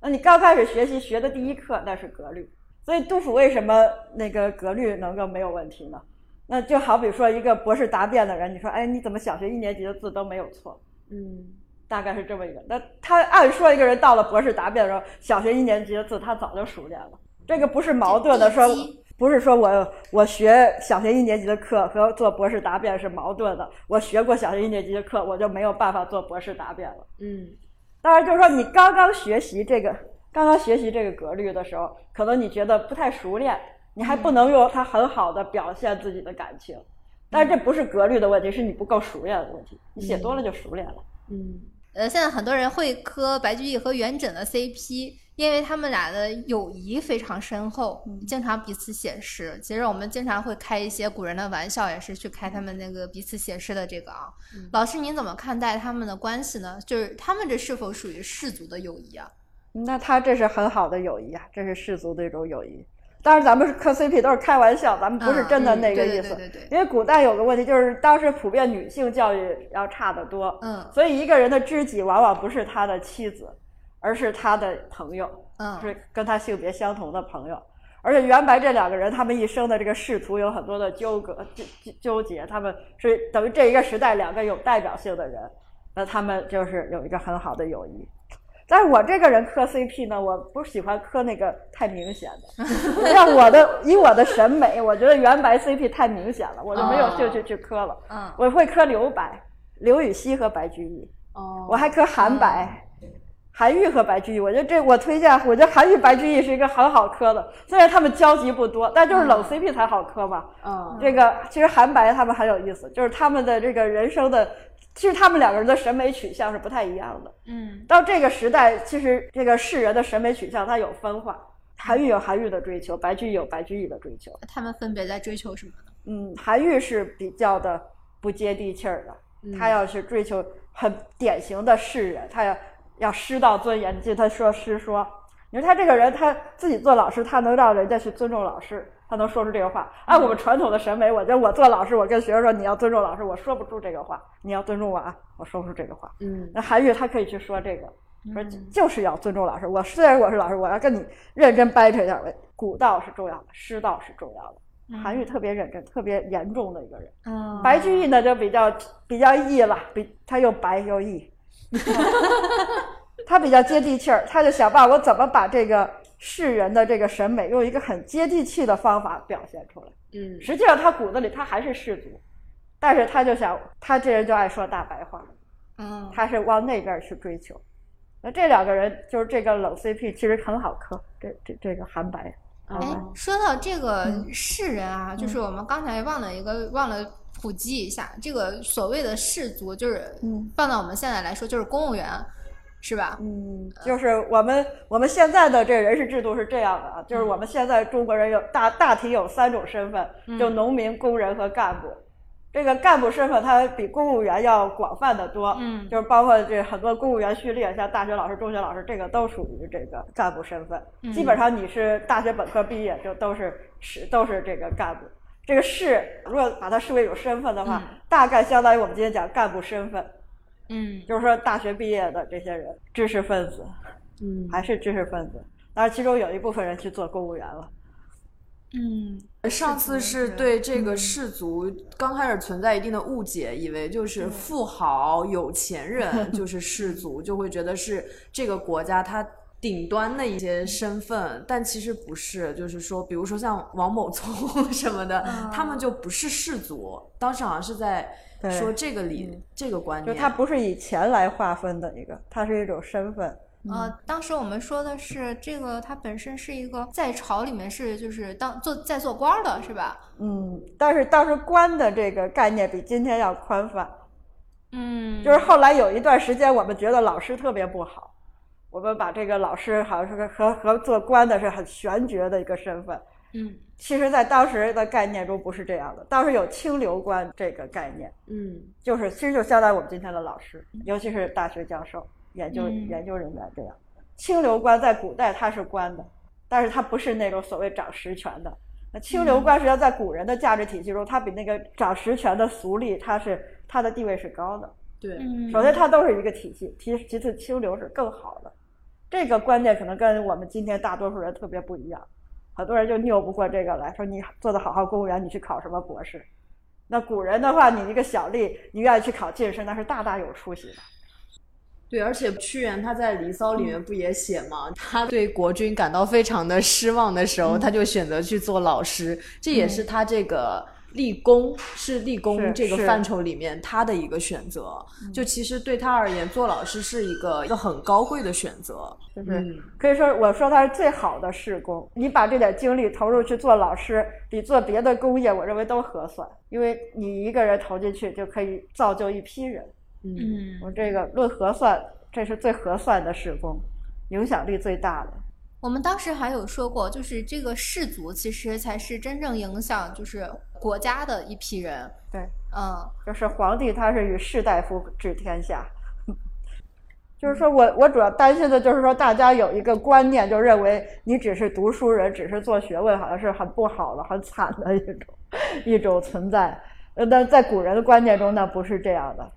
那你刚开始学习学的第一课那是格律，所以杜甫为什么那个格律能够没有问题呢？那就好比说一个博士答辩的人，你说，哎，你怎么小学一年级的字都没有错？嗯大概是这么一个。那他按说一个人到了博士答辩的时候，小学一年级的字他早就熟练了，这个不是矛盾的，说不是说我我学小学一年级的课和做博士答辩是矛盾的，我学过小学一年级的课，我就没有办法做博士答辩了。嗯当然，就是说你刚刚学习这个，刚刚学习这个格律的时候，可能你觉得不太熟练，你还不能用它很好的表现自己的感情。但是这不是格律的问题，是你不够熟练的问题。你写多了就熟练了。嗯呃，现在很多人会磕白居易和元稹的 CP，因为他们俩的友谊非常深厚，经常彼此写诗。其实我们经常会开一些古人的玩笑，也是去开他们那个彼此写诗的这个啊。老师，您怎么看待他们的关系呢？就是他们这是否属于氏族的友谊啊？那他这是很好的友谊啊，这是氏族的一种友谊。当然，咱们是磕 CP 都是开玩笑，咱们不是真的嗯那个意思。对对对对对因为古代有个问题，就是当时普遍女性教育要差得多，嗯所以一个人的知己往往不是他的妻子，而是他的朋友，嗯是跟他性别相同的朋友。而且袁白这两个人，他们一生的这个仕途有很多的纠葛、纠纠纠结，他们是等于这一个时代两个有代表性的人，那他们就是有一个很好的友谊。但是我这个人磕 CP 呢，我不喜欢磕那个太明显的。像我的以我的审美，我觉得原白 CP 太明显了，我就没有兴趣去磕了。嗯我会磕刘白、刘禹锡和白居易，哦，我还磕韩白、韩愈和白居易。我觉得这我推荐，我觉得韩愈、白居易是一个很好磕的，虽然他们交集不多，但就是冷 CP 才好磕嘛。嗯这个其实韩白他们很有意思，就是他们的这个人生的，其实他们两个人的审美取向是不太一样的。嗯到这个时代，其实这个世人的审美取向它有分化，韩愈有韩愈的追求，白居易有白居易的追求。他们分别在追求什么呢？嗯，韩愈是比较的不接地气儿的，他要去追求很典型的士人，他要要师道尊严。你记得他说师说，你说他这个人，他自己做老师，他能让人家去尊重老师，他能说出这个话。按我们传统的审美，我觉得我做老师，我跟学生说你要尊重老师，我说不出这个话，你要尊重我啊，我说不出这个话。嗯那韩愈他可以去说这个，说就是要尊重老师。我虽然我是老师，我要跟你认真掰扯一下。古道是重要的，师道是重要的。韩愈特别认真、特别严重的一个人。嗯白居易呢就比较比较易了，比他又白又易，他比较接地气儿，他就想办法我怎么把这个世人的这个审美用一个很接地气的方法表现出来。嗯实际上他骨子里他还是士族，但是他就想他这人就爱说大白话。嗯他是往那边去追求。那这两个人就是这个冷 CP，其实很好磕。这这这个韩白，韩哎，，说到这个世人啊，就是我们刚才忘了一个忘了普及一下，这个所谓的士族，就是嗯放到我们现在来说，就是公务员，是吧？嗯，就是我们我们现在的这人事制度是这样的啊，就是我们现在中国人有大大体有三种身份，就农民、工人和干部。这个干部身份它比公务员要广泛的多，嗯就是包括这很多公务员序列，像大学老师、中学老师，这个都属于这个干部身份。基本上你是大学本科毕业，就都是是都是这个干部。这个士，如果把它视为有身份的话，大概相当于我们今天讲干部身份，嗯就是说大学毕业的这些人，知识分子，嗯，还是知识分子，但是其中有一部分人去做公务员了。嗯上次是对这个氏族刚开始存在一定的误解，以为就是富豪、有钱人就是氏族，就会觉得是这个国家它顶端的一些身份，但其实不是。就是说，比如说像王某聪 什么的，他们就不是氏族。当时好像是在对说这个理、这个观念，就它不是以钱来划分的一个，它是一种身份。呃，当时我们说的是这个，它本身是一个在朝里面是就是当做在做官儿的是吧？嗯，但是当时官的这个概念比今天要宽泛。嗯，就是后来有一段时间，我们觉得老师特别不好，我们把这个老师好像是个和和做官的是很玄绝的一个身份。嗯其实，在当时的概念中不是这样的，当时有清流官这个概念，嗯就是其实就相当于我们今天的老师，尤其是大学教授、研究、嗯研究人员这样。清流官在古代他是官的，但是他不是那种所谓掌实权的。那清流官实际上在古人的价值体系中，他比那个掌实权的俗吏，他是他的地位是高的。对，嗯，首先，它都是一个体系，其其次清流是更好的。这个观念可能跟我们今天大多数人特别不一样，很多人就拗不过这个来说，你做的好好公务员，你去考什么博士？那古人的话，你一个小吏，你愿意去考进士，那是大大有出息的。对，而且屈原他在《离骚》里面不也写吗？他对国君感到非常的失望的时候，他就选择去做老师，这也是他这个立功是立功这个范畴里面他的一个选择。就其实对他而言，做老师是一个一个很高贵的选择。就是嗯可以说，我说他是最好的试工。你把这点精力投入去做老师，比做别的工业，我认为都合算，因为你一个人投进去就可以造就一批人。嗯嗯我这个论核算，这是最合算的试工，影响力最大的。我们当时还有说过，就是这个士族其实才是真正影响就是国家的一批人。对，嗯就是皇帝他是与士大夫治天下。就是说我我主要担心的就是说，大家有一个观念，就认为你只是读书人，只是做学问，好像是很不好的、很惨的一种一种存在。呃，但在古人的观念中，那不是这样的。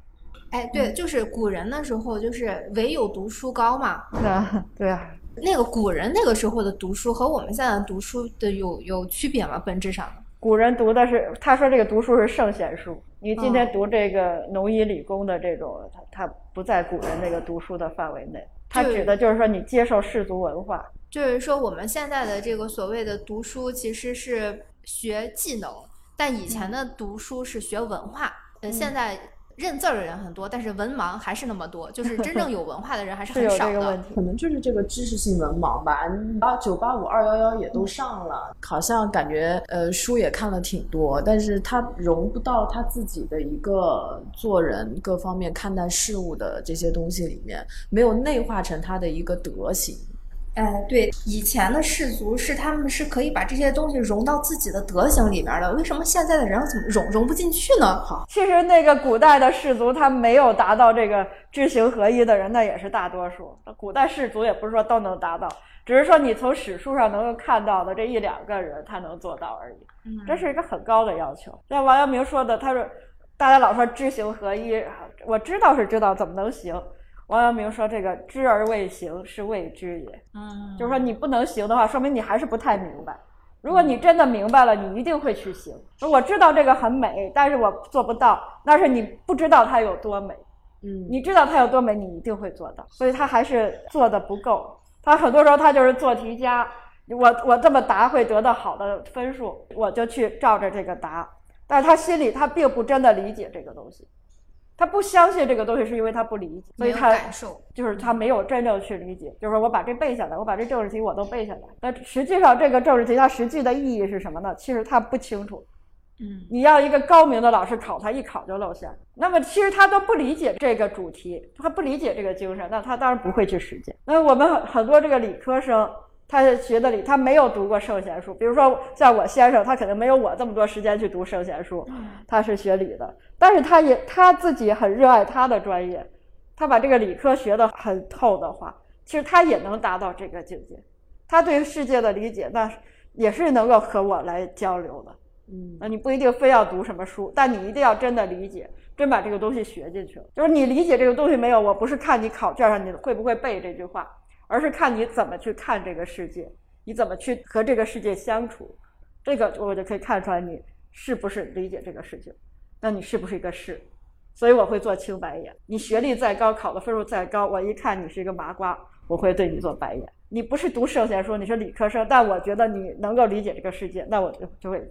哎，对，就是古人的时候，就是唯有读书高嘛。那对啊，那个古人那个时候的读书和我们现在读书的有有区别吗？本质上？古人读的是，他说这个读书是圣贤书。你今天读这个农医理工的这种，他他不在古人那个读书的范围内。他指的就是说你接受世俗文化。就是说，我们现在的这个所谓的读书，其实是学技能，但以前的读书是学文化。嗯，现在认字儿的人很多，但是文盲还是那么多，就是真正 有文化的人还是很少的。这个问题。可能就是这个知识性文盲吧，啊，九八五、二幺幺也都上了，好像感觉呃书也看了挺多，但是他融不到他自己的一个做人各方面看待事物的这些东西里面，没有内化成他的一个德行。哎，对，以前的士族是他们是可以把这些东西融到自己的德行里面的，为什么现在的人怎么融融不进去呢？好，其实那个古代的士族，他没有达到这个知行合一的人，那也是大多数。古代士族也不是说都能达到，只是说你从史书上能够看到的这一两个人，他能做到而已。嗯这是一个很高的要求。像王阳明说的，他说大家老说知行合一，我知道是知道，怎么能行？王阳明说这个知而未行是未知也，嗯就是说你不能行的话，说明你还是不太明白。如果你真的明白了，你一定会去行。我知道这个很美，但是我做不到，那是你不知道它有多美。嗯，你知道它有多美，你一定会做到。所以他还是做的不够。他很多时候他就是做题家，我我这么答会得到好的分数，我就去照着这个答。但是他心里他并不真的理解这个东西，他不相信这个东西，是因为他不理解，所以他。就是他没有真正去理解，就是说我把这背下来，我把这政治题我都背下来。但实际上这个政治题它实际的意义是什么呢？其实他不清楚，嗯，你要一个高明的老师考他，一考就露馅。那么其实他都不理解这个主题，他不理解这个精神，那他当然不会去实践。那我们很很多这个理科生，他学的理，他没有读过圣贤书。比如说像我先生，他肯定没有我这么多时间去读圣贤书，他是学理的，但是他也他自己很热爱他的专业，他把这个理科学得很透的话，其实他也能达到这个境界。他对世界的理解，那也是能够和我来交流的。嗯那，你不一定非要读什么书，但你一定要真的理解，真把这个东西学进去了。就是你理解这个东西没有，我不是看你考卷上你会不会背这句话，而是看你怎么去看这个世界，你怎么去和这个世界相处，这个我就可以看出来你是不是理解这个事情，那你是不是一个士？所以我会做青白眼。你学历再高，考的分数再高，我一看你是一个麻瓜，我会对你做白眼。你不是读圣贤书，你是理科生，但我觉得你能够理解这个世界，那我就就会。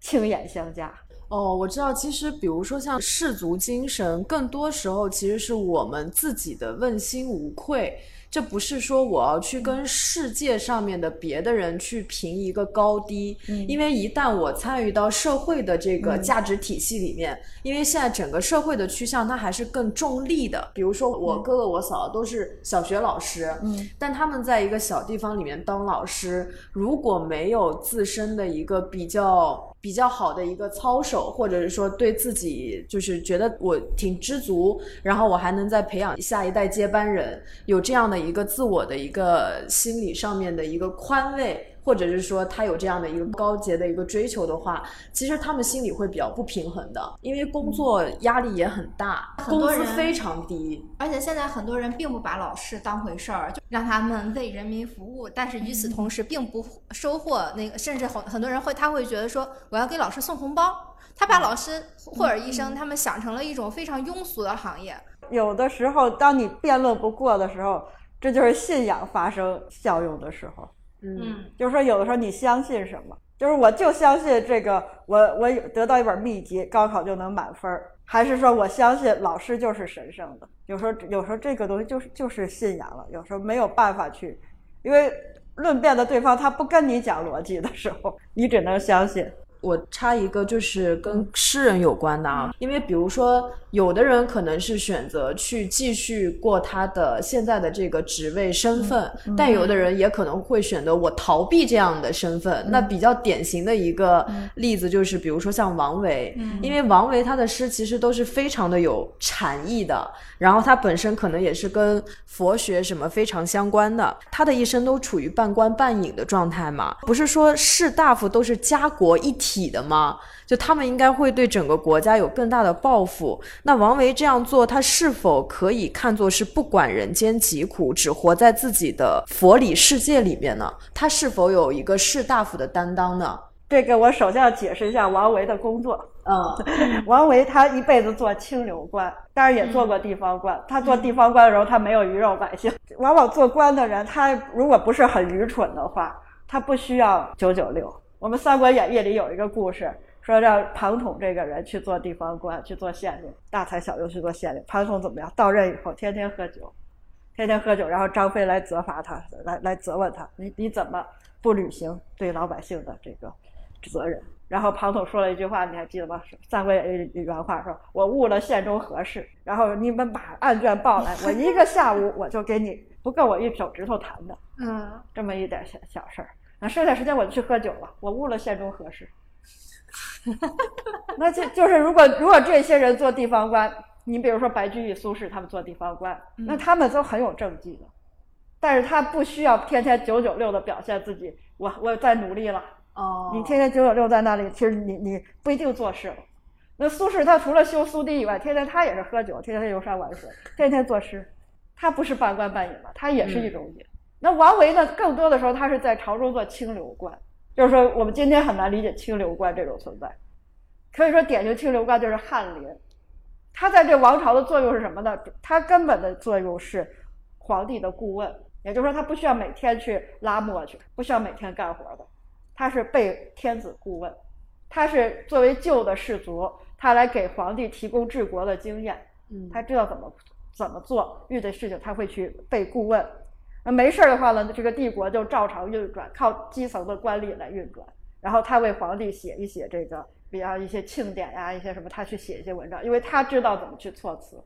青眼相加。哦，我知道，其实比如说像士族精神，更多时候其实是我们自己的问心无愧。这不是说我要去跟世界上面的别的人去评一个高低，因为一旦我参与到社会的这个价值体系里面，因为现在整个社会的趋向它还是更重利的。比如说我哥哥我嫂都是小学老师，嗯，但他们在一个小地方里面当老师，如果没有自身的一个比较。比较好的一个操守，或者是说对自己就是觉得我挺知足，然后我还能再培养下一代接班人，有这样的一个自我的一个心理上面的一个宽慰。或者是说他有这样的一个高洁的一个追求的话，其实他们心里会比较不平衡的，因为工作压力也很大，工资非常低。而且现在很多人并不把老师当回事儿，就让他们为人民服务，但是与此同时并不收获那个，甚至很很多人会他会觉得说我要给老师送红包，他把老师或者医生他们想成了一种非常庸俗的行业。有的时候，当你辩论不过的时候，这就是信仰发生效用的时候。嗯，就是说，有的时候你相信什么，就是我就相信这个，我我得到一本秘籍，高考就能满分儿，还是说我相信老师就是神圣的？有时候有时候这个东西就是就是信仰了，有时候没有办法去，因为论辩的对方他不跟你讲逻辑的时候，你只能相信。我插一个，就是跟诗人有关的啊，因为比如说，有的人可能是选择去继续过他的现在的这个职位身份，但有的人也可能会选择我逃避这样的身份。那比较典型的一个例子就是，比如说像王维，因为王维他的诗其实都是非常的有禅意的，然后他本身可能也是跟佛学什么非常相关的，他的一生都处于半官半隐的状态嘛，不是说士大夫都是家国一体。体的吗？就他们应该会对整个国家有更大的抱负。那王维这样做，他是否可以看作是不管人间疾苦，只活在自己的佛理世界里面呢？他是否有一个士大夫的担当呢？这个我首先要解释一下王维的工作。嗯，王维他一辈子做清流官，当然也做过地方官。他做地方官的时候，他没有鱼肉百姓。往往做官的人，他如果不是很愚蠢的话，他不需要九九六。我们《三国演义》里有一个故事，说让庞统这个人去做地方官，去做县令，大材小用去做县令。庞统怎么样？到任以后，天天喝酒，天天喝酒。然后张飞来责罚他，来来责问他：你你怎么不履行对老百姓的这个责任？然后庞统说了一句话，你还记得吗？《三国演义》原话说：“我误了县中何事，然后你们把案卷报来，我一个下午我就给你，不够我一手指头弹的。”嗯，这么一点小小事儿。那剩下时间我就去喝酒了，我误了县中何事？那就就是如果如果这些人做地方官，你比如说白居易、苏轼他们做地方官，那他们都很有政绩的，但是他不需要天天九九六的表现自己，我我在努力了。哦，你天天九九六在那里，其实你你不一定做事了。那苏轼他除了修苏堤以外，天天他也是喝酒，天天游山玩水，天天作诗，他不是半官半隐嘛，他也是一种隐。那王维呢？更多的时候，他是在朝中做清流官，就是说，我们今天很难理解清流官这种存在。可以说，典型清流官就是翰林。他在这王朝的作用是什么呢？他根本的作用是皇帝的顾问，也就是说，他不需要每天去拉磨去，不需要每天干活的，他是被天子顾问，他是作为旧的士族，他来给皇帝提供治国的经验。嗯，他知道怎么怎么做，遇的事情他会去被顾问。那没事儿的话呢，这个帝国就照常运转，靠基层的官吏来运转。然后他为皇帝写一写这个比方一些庆典呀、一些什么，他去写一些文章，因为他知道怎么去措辞，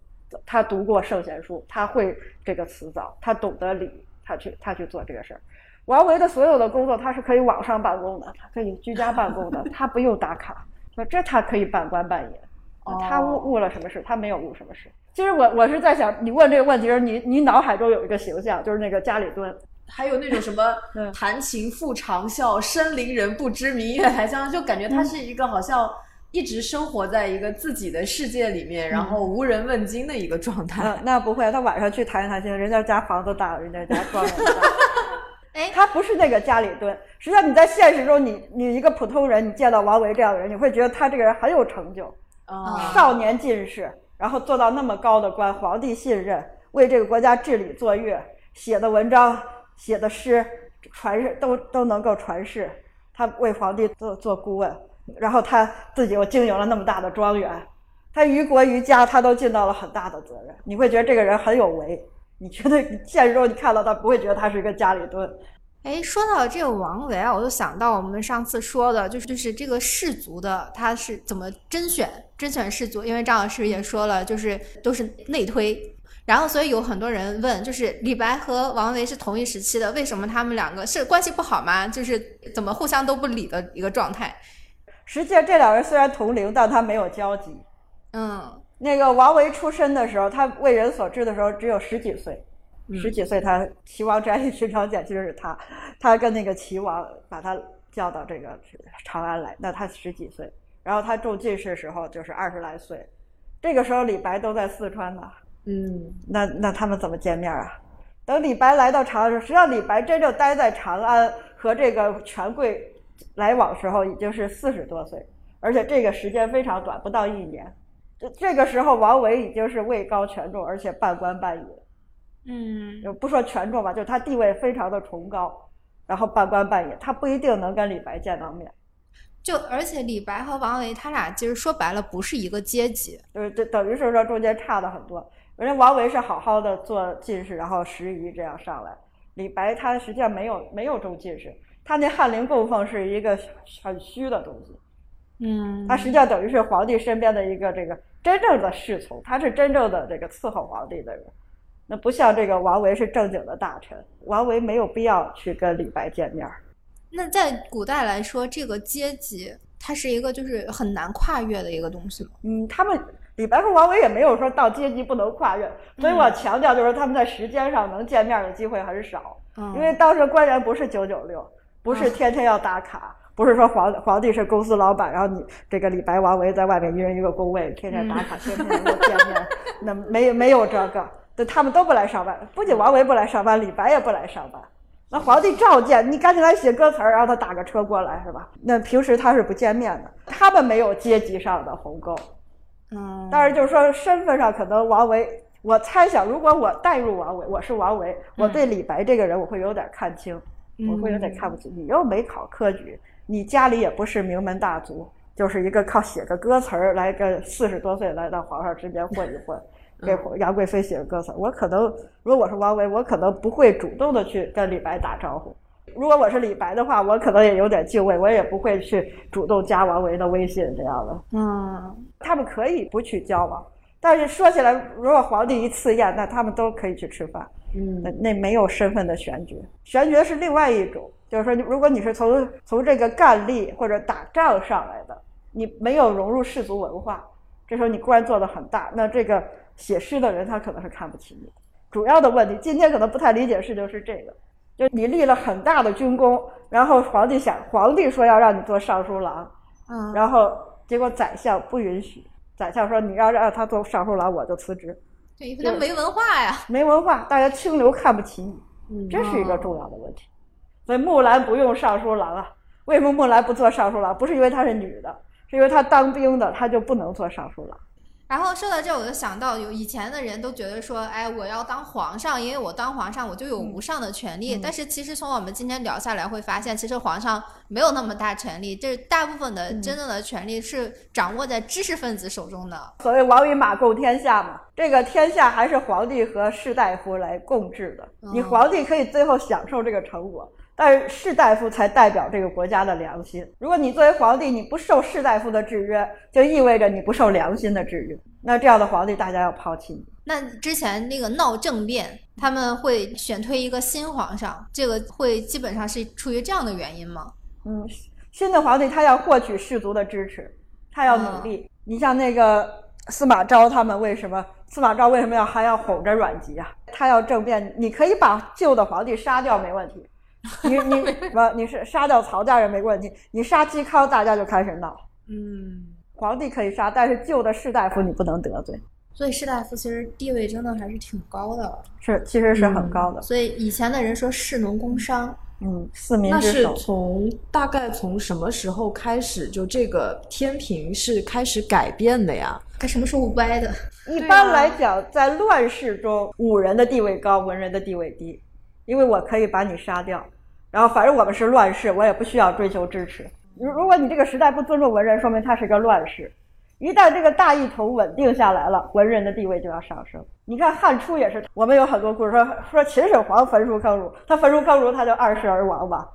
他读过圣贤书，他会这个词藻，他懂得礼，他去他去做这个事儿。王维的所有的工作，他是可以网上办公的，他可以居家办公的，他不用打卡，那这他可以半官半野。他误误了什么事？他没有误什么事。其实我我是在想，你问这个问题时，你你脑海中有一个形象，就是那个家里蹲，还有那种什么 嗯弹琴复长啸，深林人不知明月台香，就感觉他是一个好像一直生活在一个自己的世界里面，然后无人问津的一个状态。嗯，那不会，他晚上去弹一弹琴，人家家房子大，人家家庄园大。哎他不是那个家里蹲。实际上你在现实中，你你一个普通人，你见到王维这样的人，你会觉得他这个人很有成就。啊，少年进士，然后做到那么高的官，皇帝信任，为这个国家治理作乐，写的文章、写的诗，传世都都能够传世。他为皇帝做做顾问，然后他自己又经营了那么大的庄园，他于国于家他都尽到了很大的责任。你会觉得这个人很有为，你觉得现实中你看到他不会觉得他是一个家里蹲。哎，说到这个王维啊，我就想到我们上次说的，就是就是这个士族的，他是怎么甄选甄选士族？因为张老师也说了，就是都是内推，然后所以有很多人问，就是李白和王维是同一时期的，为什么他们两个是关系不好吗？就是怎么互相都不理的一个状态？实际上这两人虽然同龄，但他没有交集。嗯那个王维出生的时候，他为人所知的时候只有十几岁，十几岁他齐王摘玉寻常见，其实是他，他跟那个齐王把他叫到这个长安来，那他十几岁，然后他中进士时候就是二十来岁，这个时候李白都在四川呢，嗯那那他们怎么见面啊？等李白来到长安的时候，实际上李白真正待在长安和这个权贵来往时候已经是四十多岁，而且这个时间非常短，不到一年。这这个时候，王维已经是位高权重，而且半官半野。嗯就不说权重吧，就是他地位非常的崇高，然后半官半野，他不一定能跟李白见到面。就而且李白和王维他俩其实说白了不是一个阶级，就是这等于是说中间差的很多。人家王维是好好的做进士，然后拾遗这样上来。李白他实际上没有没有中进士，他那翰林供奉是一个很虚的东西，嗯他实际上等于是皇帝身边的一个这个真正的侍从，他是真正的这个伺候皇帝的人。那不像这个王维是正经的大臣，王维没有必要去跟李白见面儿。那在古代来说，这个阶级它是一个就是很难跨越的一个东西吗？嗯，他们李白和王维也没有说到阶级不能跨越，所以我强调就是他们在时间上能见面的机会很少，嗯因为当时官员不是九九六，不是天天要打卡，不是说皇皇帝是公司老板，然后你这个李白、王维在外面一人一个工位，天天打卡，天天能够见面，那没没有这个，对他们都不来上班，不仅王维不来上班，李白也不来上班。那皇帝召见你，赶紧来写歌词儿，让他打个车过来，是吧？那平时他是不见面的，他们没有阶级上的鸿沟。嗯，但是就是说身份上可能王维，我猜想如果我代入王维，我是王维，我对李白这个人我会有点看清，我会有点看不起。你又没考科举，你家里也不是名门大族，就是一个靠写个歌词儿来个四十多岁来到皇上身边混一混，给杨贵妃写个歌词。我可能如果我是王维，我可能不会主动的去跟李白打招呼。如果我是李白的话，我可能也有点敬畏，我也不会去主动加王维的微信这样的。嗯他们可以不去交往，但是说起来，如果皇帝一赐宴，那他们都可以去吃饭。嗯那那没有身份的玄爵，玄爵是另外一种，就是说，如果你是从从这个干吏或者打仗上来的，你没有融入氏族文化，这时候你官做的很大，那这个写诗的人他可能是看不起你。主要的问题，今天可能不太理解的事情是这个，就你立了很大的军功，然后皇帝想，皇帝说要让你做尚书郎，嗯，然后结果宰相不允许，宰相说你要让他做尚书郎，我就辞职。对，因为他没文化呀。没文化，大家清流看不起你，嗯这是一个重要的问题。所以木兰不用尚书郎啊，为什么木兰不做尚书郎？不是因为她是女的，是因为她当兵的，她就不能做尚书郎。然后说到这，我就想到有以前的人都觉得说，哎，我要当皇上，因为我当皇上我就有无上的权利。但是其实从我们今天聊下来，会发现其实皇上没有那么大权力，这大部分的真正的权力是掌握在知识分子手中的。所谓王与马共天下嘛，这个天下还是皇帝和士大夫来共治的。你皇帝可以最后享受这个成果，但是士大夫才代表这个国家的良心。如果你作为皇帝，你不受士大夫的制约，就意味着你不受良心的制约。那这样的皇帝，大家要抛弃你。那之前那个闹政变，他们会选推一个新皇上，这个会基本上是出于这样的原因吗？嗯，新的皇帝他要获取士族的支持，他要努力。你像那个司马昭他们，为什么司马昭为什么要还要哄着阮籍啊？他要政变，你可以把旧的皇帝杀掉没问题。你你 不，你是杀掉曹家人没问题，你杀嵇康，大家就开始闹。嗯，皇帝可以杀，但是旧的士大夫你不能得罪。所以士大夫其实地位真的还是挺高的，是其实是很高的。所以以前的人说士农工商，嗯，四民那是。从大概从什么时候开始，就这个天平是开始改变的呀？它什么时候歪的？一般来讲，在乱世中，武人的地位高，文人的地位低，因为我可以把你杀掉，然后反正我们是乱世，我也不需要追求支持。如如果你这个时代不尊重文人，说明他是个乱世。一旦这个大一统稳定下来了，文人的地位就要上升。你看汉初也是，我们有很多故事说说秦始皇焚书坑儒，他焚书坑儒他就二世而亡吧。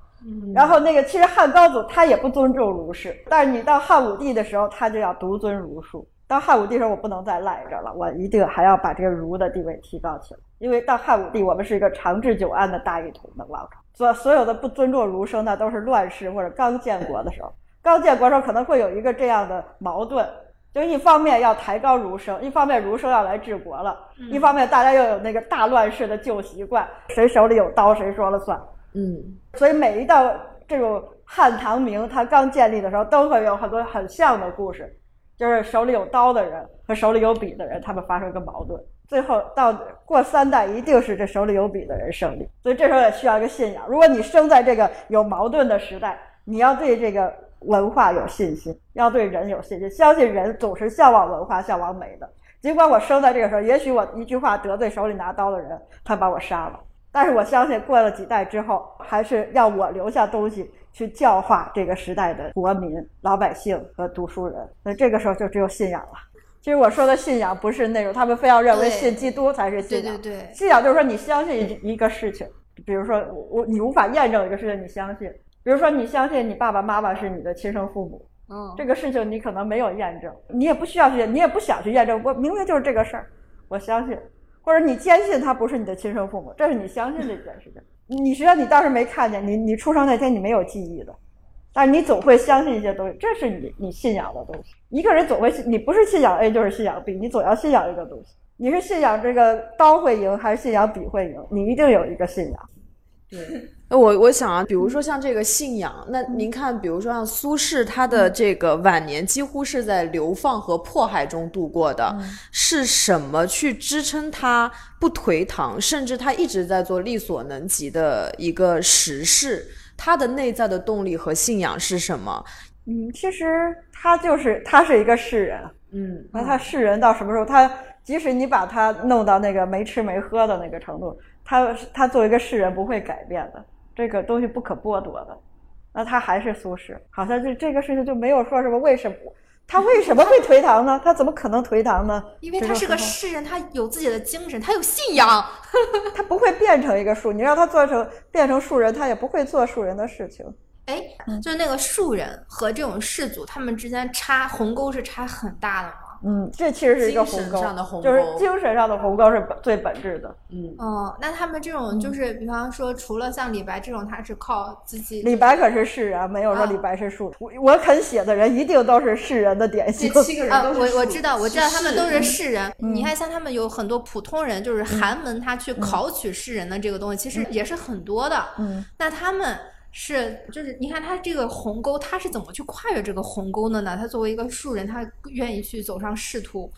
然后那个其实汉高祖他也不尊重儒士，但是你到汉武帝的时候，他就要独尊儒术。到汉武帝的时候，我不能再赖着了，我一定还要把这个儒的地位提高起来。因为到汉武帝，我们是一个长治久安的大一统的王朝，所所有的不尊重儒生，那都是乱世或者刚建国的时候。刚建国的时候可能会有一个这样的矛盾，就一方面要抬高儒生，一方面儒生要来治国了，一方面大家又有那个大乱世的旧习惯，谁手里有刀谁说了算。嗯所以每一道这种汉唐明它刚建立的时候，都会有很多很像的故事，就是手里有刀的人和手里有笔的人，他们发生一个矛盾，最后到过三代一定是这手里有笔的人胜利。所以这时候也需要一个信仰。如果你生在这个有矛盾的时代，你要对这个文化有信心，要对人有信心，相信人总是向往文化、向往美的。尽管我生在这个时候，也许我一句话得罪手里拿刀的人，他把我杀了。但是我相信，过了几代之后，还是要我留下东西去教化这个时代的国民、老百姓和读书人。那这个时候就只有信仰了。其实我说的信仰不是那种他们非要认为信基督才是信仰。对对，信仰就是说你相信一个事情，比如说我我你无法验证一个事情，你相信。比如说你相信你爸爸妈妈是你的亲生父母，嗯，这个事情你可能没有验证，你也不需要去，你也不想去验证。我明明就是这个事儿，我相信，或者你坚信他不是你的亲生父母，这是你相信的一件事情。你实际上你当时没看见，你你出生那天你没有记忆的，但你总会相信一些东西，这是你你信仰的东西。一个人总会信，你不是信仰 A 就是信仰 B，你总要信仰一个东西。你是信仰这个刀会赢，还是信仰笔会赢？你一定有一个信仰。那我我想啊，比如说像这个信仰，那您看，比如说像苏轼，他的这个晚年几乎是在流放和迫害中度过的，是什么去支撑他不颓唐，甚至他一直在做力所能及的一个实事？他的内在的动力和信仰是什么？嗯，其实他就是他是一个世人，嗯那他世人到什么时候？他即使你把他弄到那个没吃没喝的那个程度，他他作为一个世人不会改变的，这个东西不可剥夺的。那他还是苏轼，好像这这个事情就没有说什么为什么他为什么会颓唐呢？他怎么可能颓唐呢？因为他是个这种时候诗人，他有自己的精神，他有信仰。他不会变成一个树，你让他做成变成树人，他也不会做树人的事情。哎，就是那个树人和这种士族，他们之间差鸿沟是差很大的吗？嗯，这其实是一个鸿沟，上的鸿沟就是精神上的鸿沟是最本质的。嗯，哦，那他们这种就是，比方说，除了像李白这种，他是靠自己。李白可是士人，没有说啊李白是庶。我我肯写的人一定都是士人的典型。这七个人啊，都是术我我知道，我知道他们都是士人。嗯你看，像他们有很多普通人，就是寒门，他去考取士人的这个东西，其实也是很多的。嗯，那他们是就是，你看他这个鸿沟，他是怎么去跨越这个鸿沟的呢？他作为一个庶人，他愿意去走上仕途。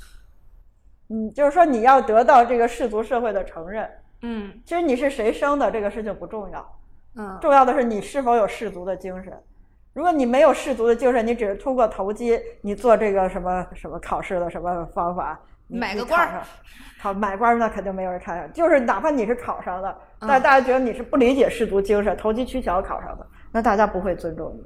嗯，就是说你要得到这个氏族社会的承认。嗯其实你是谁生的这个事情不重要，嗯重要的是你是否有氏族的精神。如果你没有氏族的精神，你只是通过投机，你做这个什么什么考试的什么方法，你买个官儿，你考买官儿那肯定没有人看上。就是哪怕你是考上的，嗯但大家觉得你是不理解氏族精神、投机取巧考上的，那大家不会尊重你。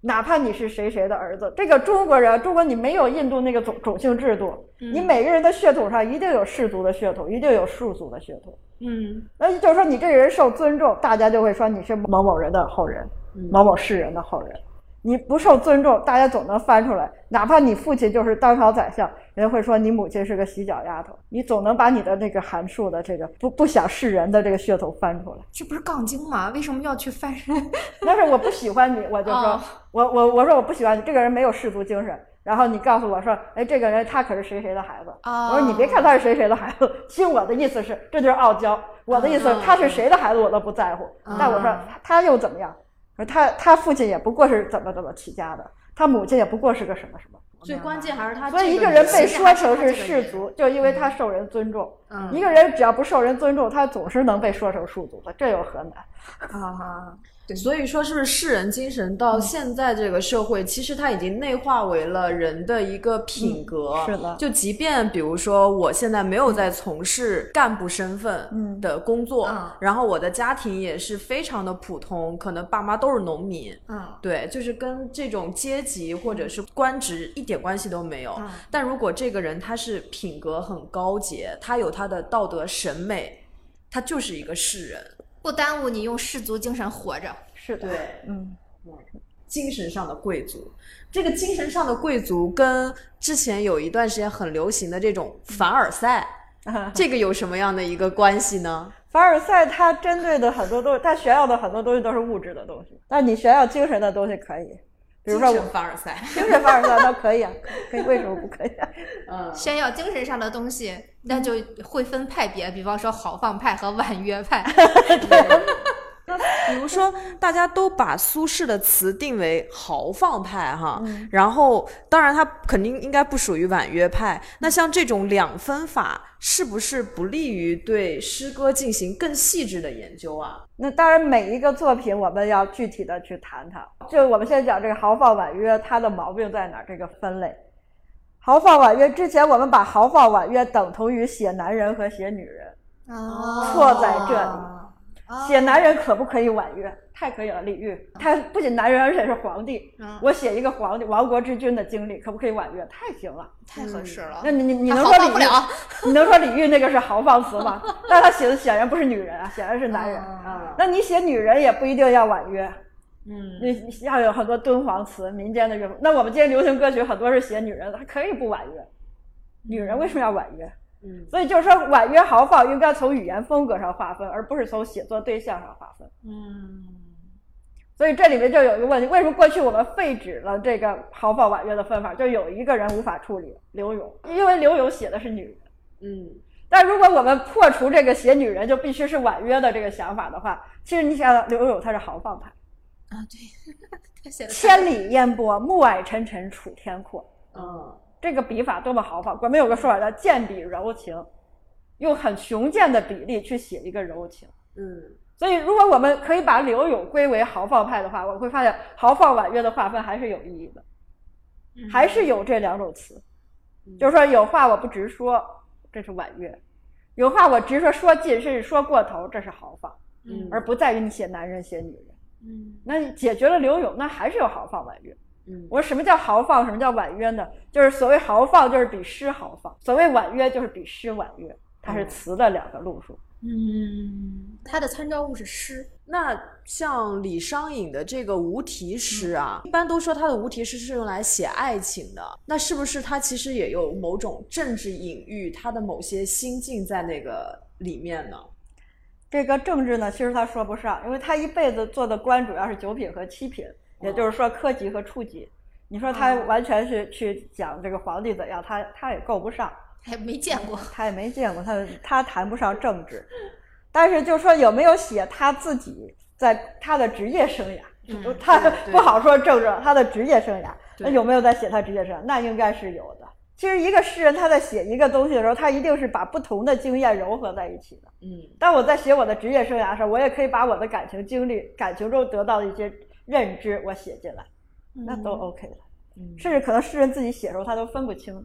哪怕你是谁谁的儿子，这个中国人，中国你没有印度那个种种姓制度，你每个人的血统上一定有氏族的血统，一定有庶族的血统。嗯，那就是说你这个人受尊重，大家就会说你是某某人的后人，某某世人的后人。你不受尊重，大家总能翻出来。哪怕你父亲就是当朝宰相，人家会说你母亲是个洗脚丫头。你总能把你的那个函数的这个不不想示人的这个噱头翻出来。这不是杠精吗？为什么要去翻？但是我不喜欢你，我就说，哦我我我说我不喜欢你，这个人没有氏族精神。然后你告诉我说，哎，这个人他可是谁谁的孩子。哦我说你别看他是谁谁的孩子，其实我的意思是，这就是傲娇。我的意思嗯，他是谁的孩子我都不在乎。嗯但我说他他又怎么样？说他他父亲也不过是怎么怎么起家的，他母亲也不过是个什么什么。最关键还是他所以一个人被说成是他这个人氏族，就因为他受人尊重。嗯一个人只要不受人尊重，他总是能被说成庶族的，这有何难？啊，所以说，是不是世人精神到现在这个社会，其实它已经内化为了人的一个品格。嗯是的就即便比如说，我现在没有在从事干部身份嗯的工作，嗯然后我的家庭也是非常的普通，可能爸妈都是农民。嗯对，就是跟这种阶级或者是官职一点关系都没有。嗯但如果这个人他是品格很高洁，他有他的道德审美，他就是一个世人。不耽误你用氏族精神活着。是的，对，嗯。精神上的贵族，这个精神上的贵族跟之前有一段时间很流行的这种凡尔赛，这个有什么样的一个关系呢？凡尔赛它针对的很多东西，它炫耀的很多东西都是物质的东西，但你炫耀精神的东西可以，比如说我们凡尔赛，精神凡尔赛那可以啊，可以，为什么不可以啊？嗯，炫耀精神上的东西，那就会分派别，比方说豪放派和婉约派。比如说，大家都把苏轼的词定为豪放派哈，嗯然后当然他肯定应该不属于婉约派。那像这种两分法，是不是不利于对诗歌进行更细致的研究啊？那当然，每一个作品我们要具体的去谈它。就我们现在讲这个豪放婉约，它的毛病在哪儿？这个分类，豪放婉约之前我们把豪放婉约等同于写男人和写女人，哦错在这里。哦写男人可不可以婉约？太可以了，李煜，他不仅男人，而且是皇帝。嗯我写一个皇帝、亡国之君的经历，可不可以婉约？太行了。太合适了。那你你你能说李煜？你能说李煜那个是豪放词吗？但他写的显然不是女人啊，显然是男人。啊那你写女人也不一定要婉约，嗯，你你要有很多敦煌词、民间的乐府。那我们今天流行歌曲很多是写女人的，它可以不婉约。女人为什么要婉约？嗯，所以就是说，婉约豪放应该从语言风格上划分，而不是从写作对象上划分。嗯，所以这里面就有一个问题：为什么过去我们废止了这个豪放婉约的分法？就有一个人无法处理，刘勇，因为刘勇写的是女人。嗯，但如果我们破除这个写女人就必须是婉约的这个想法的话，其实你想想，刘勇他是豪放派，啊，对，他写的千里烟波，暮霭沉沉楚天阔，嗯，这个笔法多么豪放！我们有个说法叫剑笔柔情，用很雄健的比例去写一个柔情。嗯，所以，如果我们可以把柳永归为豪放派的话，我会发现豪放婉约的划分还是有意义的，嗯还是有这两种词，就是说有话我不直说，这是婉约；有话我直说说尽，甚至说过头，这是豪放，嗯而不在于你写男人写女人。嗯那你解决了柳永，那还是有豪放婉约。嗯我说什么叫豪放，什么叫婉约呢？就是所谓豪放就是比诗豪放，所谓婉约就是比诗婉约，它是词的两个路数。嗯，它的参照物是诗。那像李商隐的这个无题诗啊，一般都说他的无题诗是用来写爱情的，那是不是他其实也有某种政治隐喻，他的某些心境在那个里面呢？这个政治呢，其实他说不上，因为他一辈子做的官主要是九品和七品，也就是说科级和处级。你说他完全是去讲这个皇帝怎样，他他也够不上，他也没见过，他也没见过，他他谈不上政治。但是就说有没有写他自己在他的职业生涯，嗯他 不好说政治，他的职业生涯，那有没有在写他职业生涯？那应该是有的。其实一个诗人他在写一个东西的时候，他一定是把不同的经验糅合在一起的。嗯当我在写我的职业生涯的时候，我也可以把我的感情经历、感情中得到的一些认知，我写进来，那都 OK 了。嗯甚至可能诗人自己写的时候，他都分不清。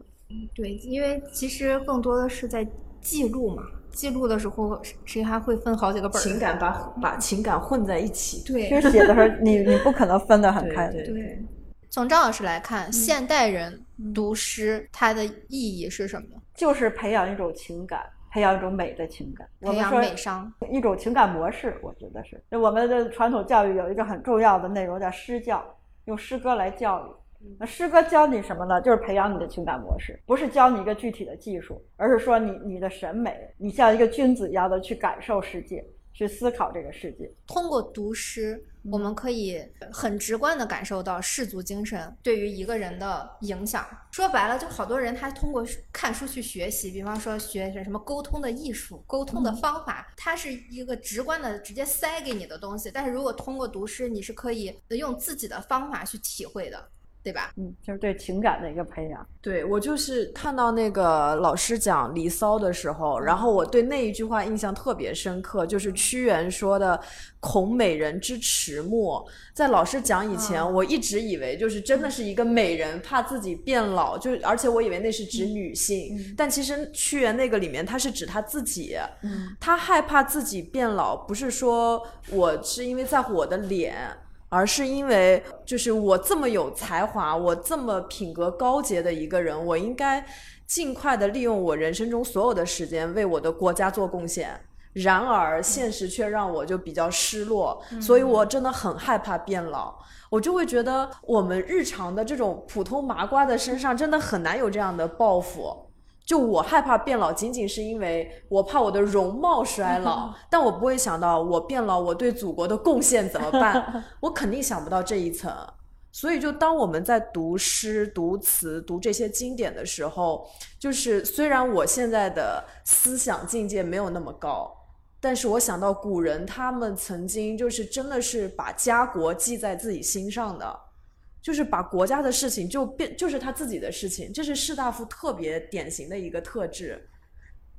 对，因为其实更多的是在记录嘛，记录的时候谁还会分好几个本儿？情感把把情感混在一起。其对实写的时候，你你不可能分得很开。对对。从张老师来看，现代人读诗它的意义是什么？就是培养一种情感，培养一种美的情感。我培养们说美商。一种情感模式，我觉得是。就我们的传统教育有一个很重要的内容叫诗教，用诗歌来教育。那诗歌教你什么呢？就是培养你的情感模式，不是教你一个具体的技术，而是说你你的审美，你像一个君子一样的去感受世界，去思考这个世界。通过读诗，我们可以很直观的感受到氏族精神对于一个人的影响。说白了，就好多人他通过看书去学习，比方说学什么沟通的艺术、沟通的方法，它是一个直观的直接塞给你的东西。但是如果通过读诗，你是可以用自己的方法去体会的，对吧？嗯，就是对情感的一个培养。对我就是看到那个老师讲《离骚》的时候，然后我对那一句话印象特别深刻，就是屈原说的“恐美人之迟暮”。在老师讲以前，我一直以为就是真的是一个美人怕自己变老，就而且我以为那是指女性，但其实屈原那个里面他是指他自己，他害怕自己变老，不是说我是因为在乎我的脸。而是因为，就是我这么有才华，我这么品格高洁的一个人，我应该尽快的利用我人生中所有的时间为我的国家做贡献。然而，现实却让我就比较失落，所以我真的很害怕变老。我就会觉得，我们日常的这种普通麻瓜的身上，真的很难有这样的抱负。就我害怕变老，仅仅是因为我怕我的容貌衰老，但我不会想到我变老，我对祖国的贡献怎么办？我肯定想不到这一层。所以，就当我们在读诗、读词、读这些经典的时候，就是虽然我现在的思想境界没有那么高，但是我想到古人他们曾经就是真的是把家国记在自己心上的。就是把国家的事情就变，就是他自己的事情，这是士大夫特别典型的一个特质。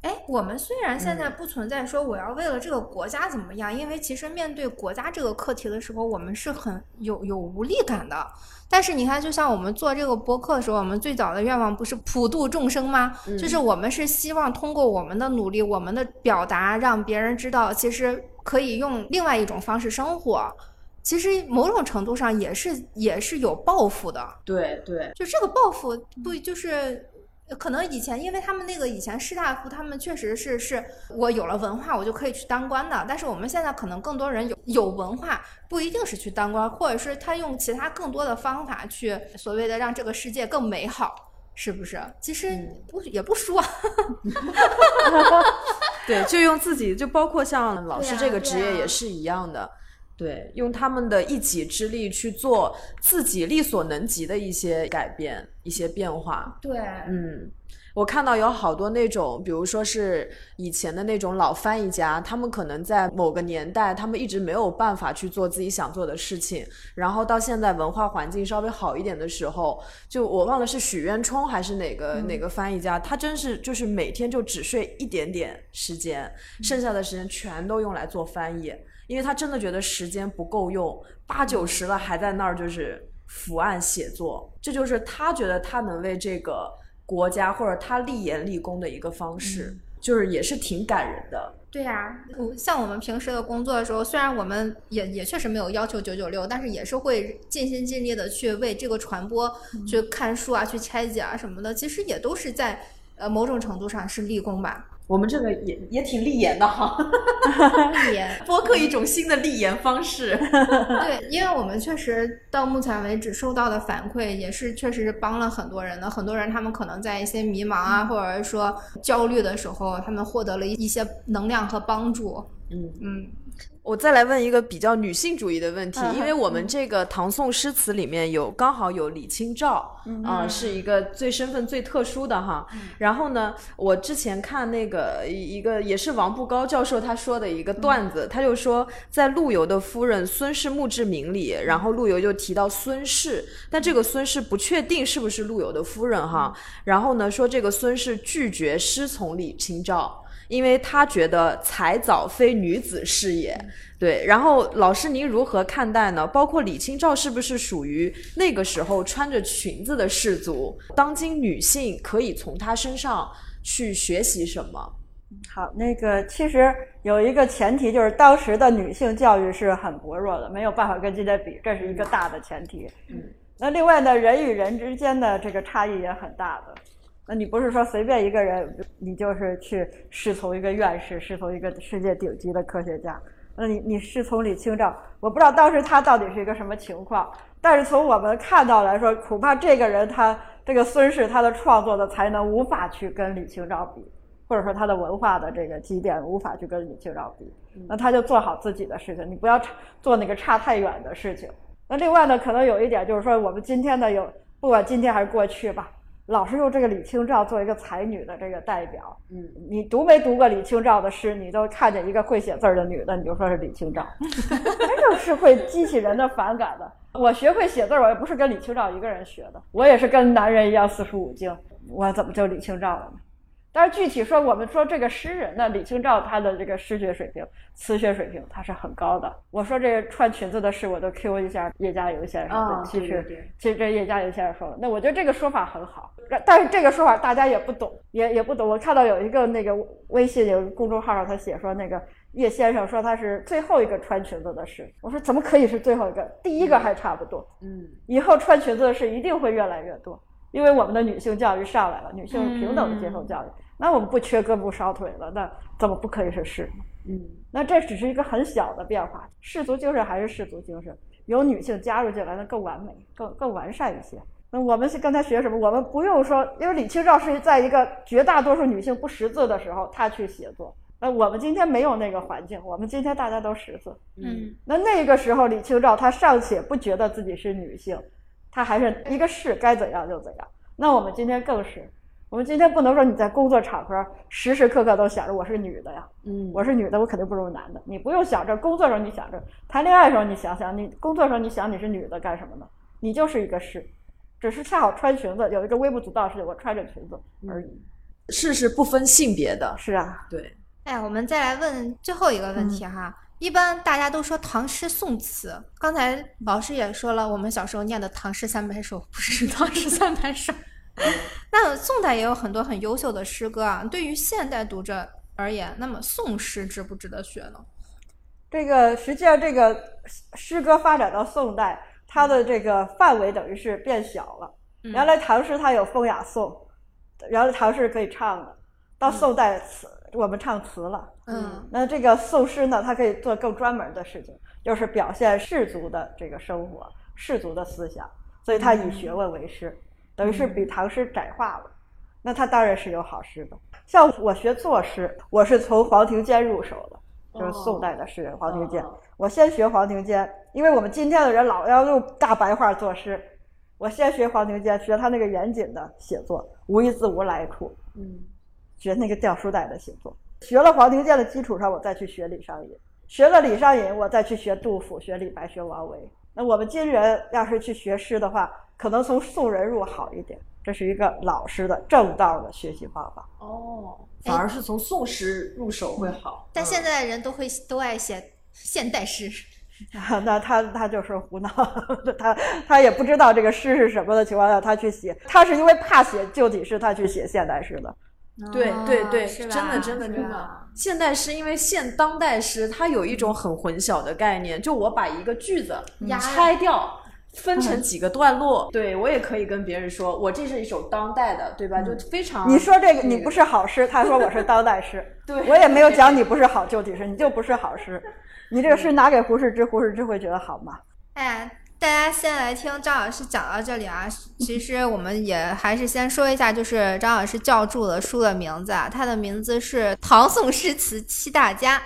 哎，我们虽然现在不存在说我要为了这个国家怎么样，因为其实面对国家这个课题的时候，我们是很有有无力感的。但是你看，就像我们做这个播客的时候，我们最早的愿望不是普度众生吗？就是我们是希望通过我们的努力，我们的表达，让别人知道，其实可以用另外一种方式生活。其实某种程度上也是也是有抱负的，对对，就这个抱负不就是可能以前因为他们那个以前士大夫他们确实是是我有了文化我就可以去当官的，但是我们现在可能更多人有有文化不一定是去当官，或者是他用其他更多的方法去所谓的让这个世界更美好，是不是？其实不也不说，对，就用自己就包括像老师这个职业也是一样的。对，用他们的一己之力去做自己力所能及的一些改变、一些变化。对，嗯，我看到有好多那种，比如说是以前的那种老翻译家，他们可能在某个年代，他们一直没有办法去做自己想做的事情，然后到现在文化环境稍微好一点的时候，就我忘了是许渊冲还是哪个、哪个翻译家，他真是就是每天就只睡一点点时间，剩下的时间全都用来做翻译。因为他真的觉得时间不够用，八九十了还在那儿就是伏案写作，这就是他觉得他能为这个国家或者他立言立功的一个方式，就是也是挺感人的。对呀、我像我们平时的工作的时候，虽然我们也也确实没有要求九九六，但是也是会尽心尽力的去为这个传播、去看书啊、去拆解啊什么的，其实也都是在呃某种程度上是立功吧。我们这个也也挺立言的哈，立言，播客一种新的立言方式。对，因为我们确实到目前为止收到的反馈也是确实是帮了很多人的，很多人他们可能在一些迷茫啊，或者是说焦虑的时候，他们获得了一些能量和帮助。嗯嗯，我再来问一个比较女性主义的问题，嗯因为我们这个唐宋诗词里面有刚好有李清照，啊、是一个最身份最特殊的哈。然后呢，我之前看那个一一个也是王步高教授他说的一个段子，他就说在陆游的夫人孙氏墓志铭里，然后陆游就提到孙氏，但这个孙氏不确定是不是陆游的夫人哈。然后呢，说这个孙氏拒绝师从李清照。因为他觉得才早非女子事也，对。然后老师您如何看待呢？包括李清照是不是属于那个时候穿着裙子的士族？当今女性可以从她身上去学习什么？好，那个其实有一个前提，就是当时的女性教育是很薄弱的，没有办法跟今天比，这是一个大的前提。嗯，那另外呢，人与人之间的这个差异也很大的。那你不是说随便一个人，你就是去侍从一个院士，侍从一个世界顶级的科学家？那你你侍从李清照，我不知道当时他到底是一个什么情况，但是从我们看到来说，恐怕这个人他这个孙氏他的创作的才能无法去跟李清照比。或者说他的文化的这个积淀无法去跟李清照比，那他就做好自己的事情，你不要做那个差太远的事情。那另外呢，可能有一点就是说，我们今天呢有不管今天还是过去吧，老是用这个李清照做一个才女的这个代表。嗯，你读没读过李清照的诗？你都看见一个会写字儿的女的，你就说是李清照，这就是会激起人的反感的。我学会写字儿，我也不是跟李清照一个人学的，我也是跟男人一样四书五经，我怎么就李清照了呢？但是具体说，我们说这个诗人呢，李清照他的这个诗学水平、词学水平，他是很高的。我说这个穿裙子的事，我都 Q 一下叶嘉莹先生。其实，其实这叶嘉莹先生说了，那我觉得这个说法很好。但是这个说法大家也不懂，也也不懂。我看到有一个那个微信有公众号上他写说，那个叶先生说他是最后一个穿裙子的诗。我说怎么可以是最后一个？第一个还差不多。嗯，以后穿裙子的事一定会越来越多。因为我们的女性教育上来了，女性平等的接受教育，那我们不缺胳膊少腿了，那怎么不可以是士？嗯，那这只是一个很小的变化，氏族精神还是氏族精神，有女性加入进来，那更完美、更更完善一些。那我们是刚才学什么？我们不用说，因为李清照是在一个绝大多数女性不识字的时候，她去写作。那我们今天没有那个环境，我们今天大家都识字。嗯，那那个时候，李清照她尚且不觉得自己是女性。他还是一个是该怎样就怎样。那我们今天更是，我们今天不能说你在工作场合时时刻刻都想着我是女的呀，嗯，我是女的，我肯定不如男的。你不用想着工作时候你想着，谈恋爱的时候你想想，你工作时候你想你是女的干什么呢？你就是一个是，只是恰好穿裙子，有一个微不足道的事情，我穿着裙子而已。是是不分性别的，是啊，对。哎，我们再来问最后一个问题哈。一般大家都说唐诗宋词，刚才老师也说了，我们小时候念的《唐诗三百首》不是 《唐诗三百首》。那宋代也有很多很优秀的诗歌啊。对于现代读者而言，那么宋诗值不值得学呢？这个实际上，这个诗歌发展到宋代，它的这个范围等于是变小了。原来唐诗它有风雅颂，原来唐诗是可以唱的，到宋代词。我们唱词了，嗯，那这个宋诗呢，它可以做更专门的事情，就是表现士族的这个生活、士族的思想，所以它以学问为师，等于是比唐诗窄化了。那它当然是有好诗的。像我学作诗，我是从黄庭坚入手的，就是宋代的诗人黄庭坚。我先学黄庭坚，因为我们今天的人老要用大白话作诗，我先学黄庭坚，学他那个严谨的写作，无一字无来处，嗯。学那个掉书袋的写作，学了黄庭坚的基础上，我再去学李商隐；学了李商隐，我再去学杜甫、学李白、学王维。那我们今人要是去学诗的话，可能从宋人入好一点，这是一个老师的正道的学习方法。哦，反而是从宋诗入手会好。但现在的人都会都爱写现代诗，那他他就是胡闹，他他也不知道这个诗是什么的情况下，他去写，他是因为怕写旧体诗，他去写现代诗的。对对对，真的真的真的。现代诗因为现当代诗，它有一种很混淆的概念，就我把一个句子拆掉，分成几个段落，对我也可以跟别人说，我这是一首当代的，对吧？就非常。你说这个你不是好诗，他说我是当代诗，对我也没有讲你不是好旧体诗，你就不是好诗，你这个诗拿给胡适之，胡适之会觉得好吗？哎。大家先来听张老师讲到这里啊，其实我们也还是先说一下，就是张老师教注的书的名字啊，它的名字是《唐宋诗词七大家》，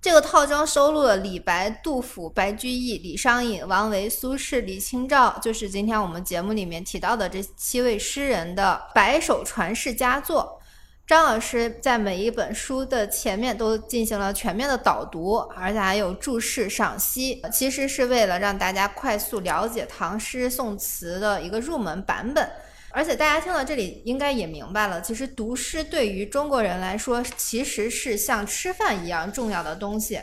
这个套装收录了李白、杜甫、白居易、李商隐、王维、苏轼、李清照，就是今天我们节目里面提到的这七位诗人的百首传世佳作。张老师在每一本书的前面都进行了全面的导读，而且还有注释赏析，其实是为了让大家快速了解唐诗宋词的一个入门版本。而且大家听到这里应该也明白了，其实读诗对于中国人来说，其实是像吃饭一样重要的东西。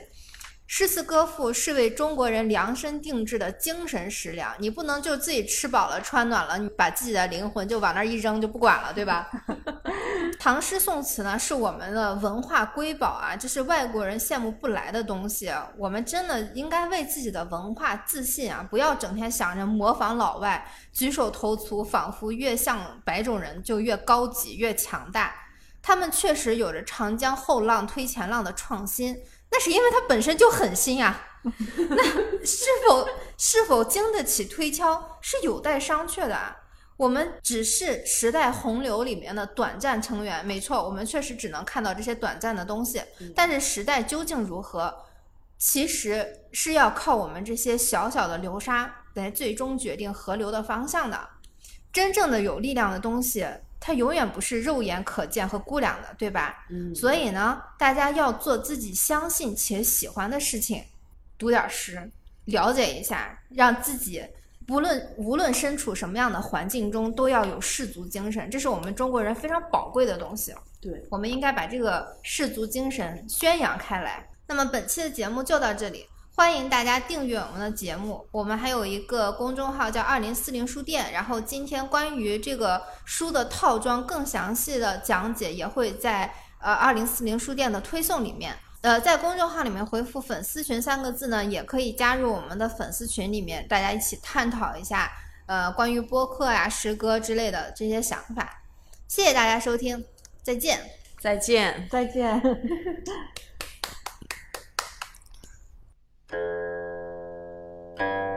诗词歌赋是为中国人量身定制的精神食粮，你不能就自己吃饱了穿暖了，你把自己的灵魂就往那儿一扔就不管了，对吧？唐诗宋词呢，是我们的文化瑰宝啊，这是外国人羡慕不来的东西。我们真的应该为自己的文化自信啊，不要整天想着模仿老外，举手投足仿佛越像白种人就越高级越强大。他们确实有着长江后浪推前浪的创新，那是因为它本身就很新呀。那是否是否经得起推敲，是有待商榷的啊。我们只是时代洪流里面的短暂成员，没错，我们确实只能看到这些短暂的东西。但是时代究竟如何，其实是要靠我们这些小小的流沙来最终决定河流的方向的。真正的有力量的东西，它永远不是肉眼可见和估量的，对吧？嗯所以呢，大家要做自己相信且喜欢的事情，读点诗，了解一下，让自己不论无论身处什么样的环境中，都要有士族精神，这是我们中国人非常宝贵的东西。对，我们应该把这个士族精神宣扬开来。那么本期的节目就到这里，欢迎大家订阅我们的节目。我们还有一个公众号叫二零四零书店，然后今天关于这个书的套装更详细的讲解也会在呃二零四零书店的推送里面。呃，在公众号里面回复“粉丝群”三个字呢，也可以加入我们的粉丝群里面，大家一起探讨一下呃关于播客呀、诗歌之类的这些想法。谢谢大家收听，再见。再见。再见。Thank you.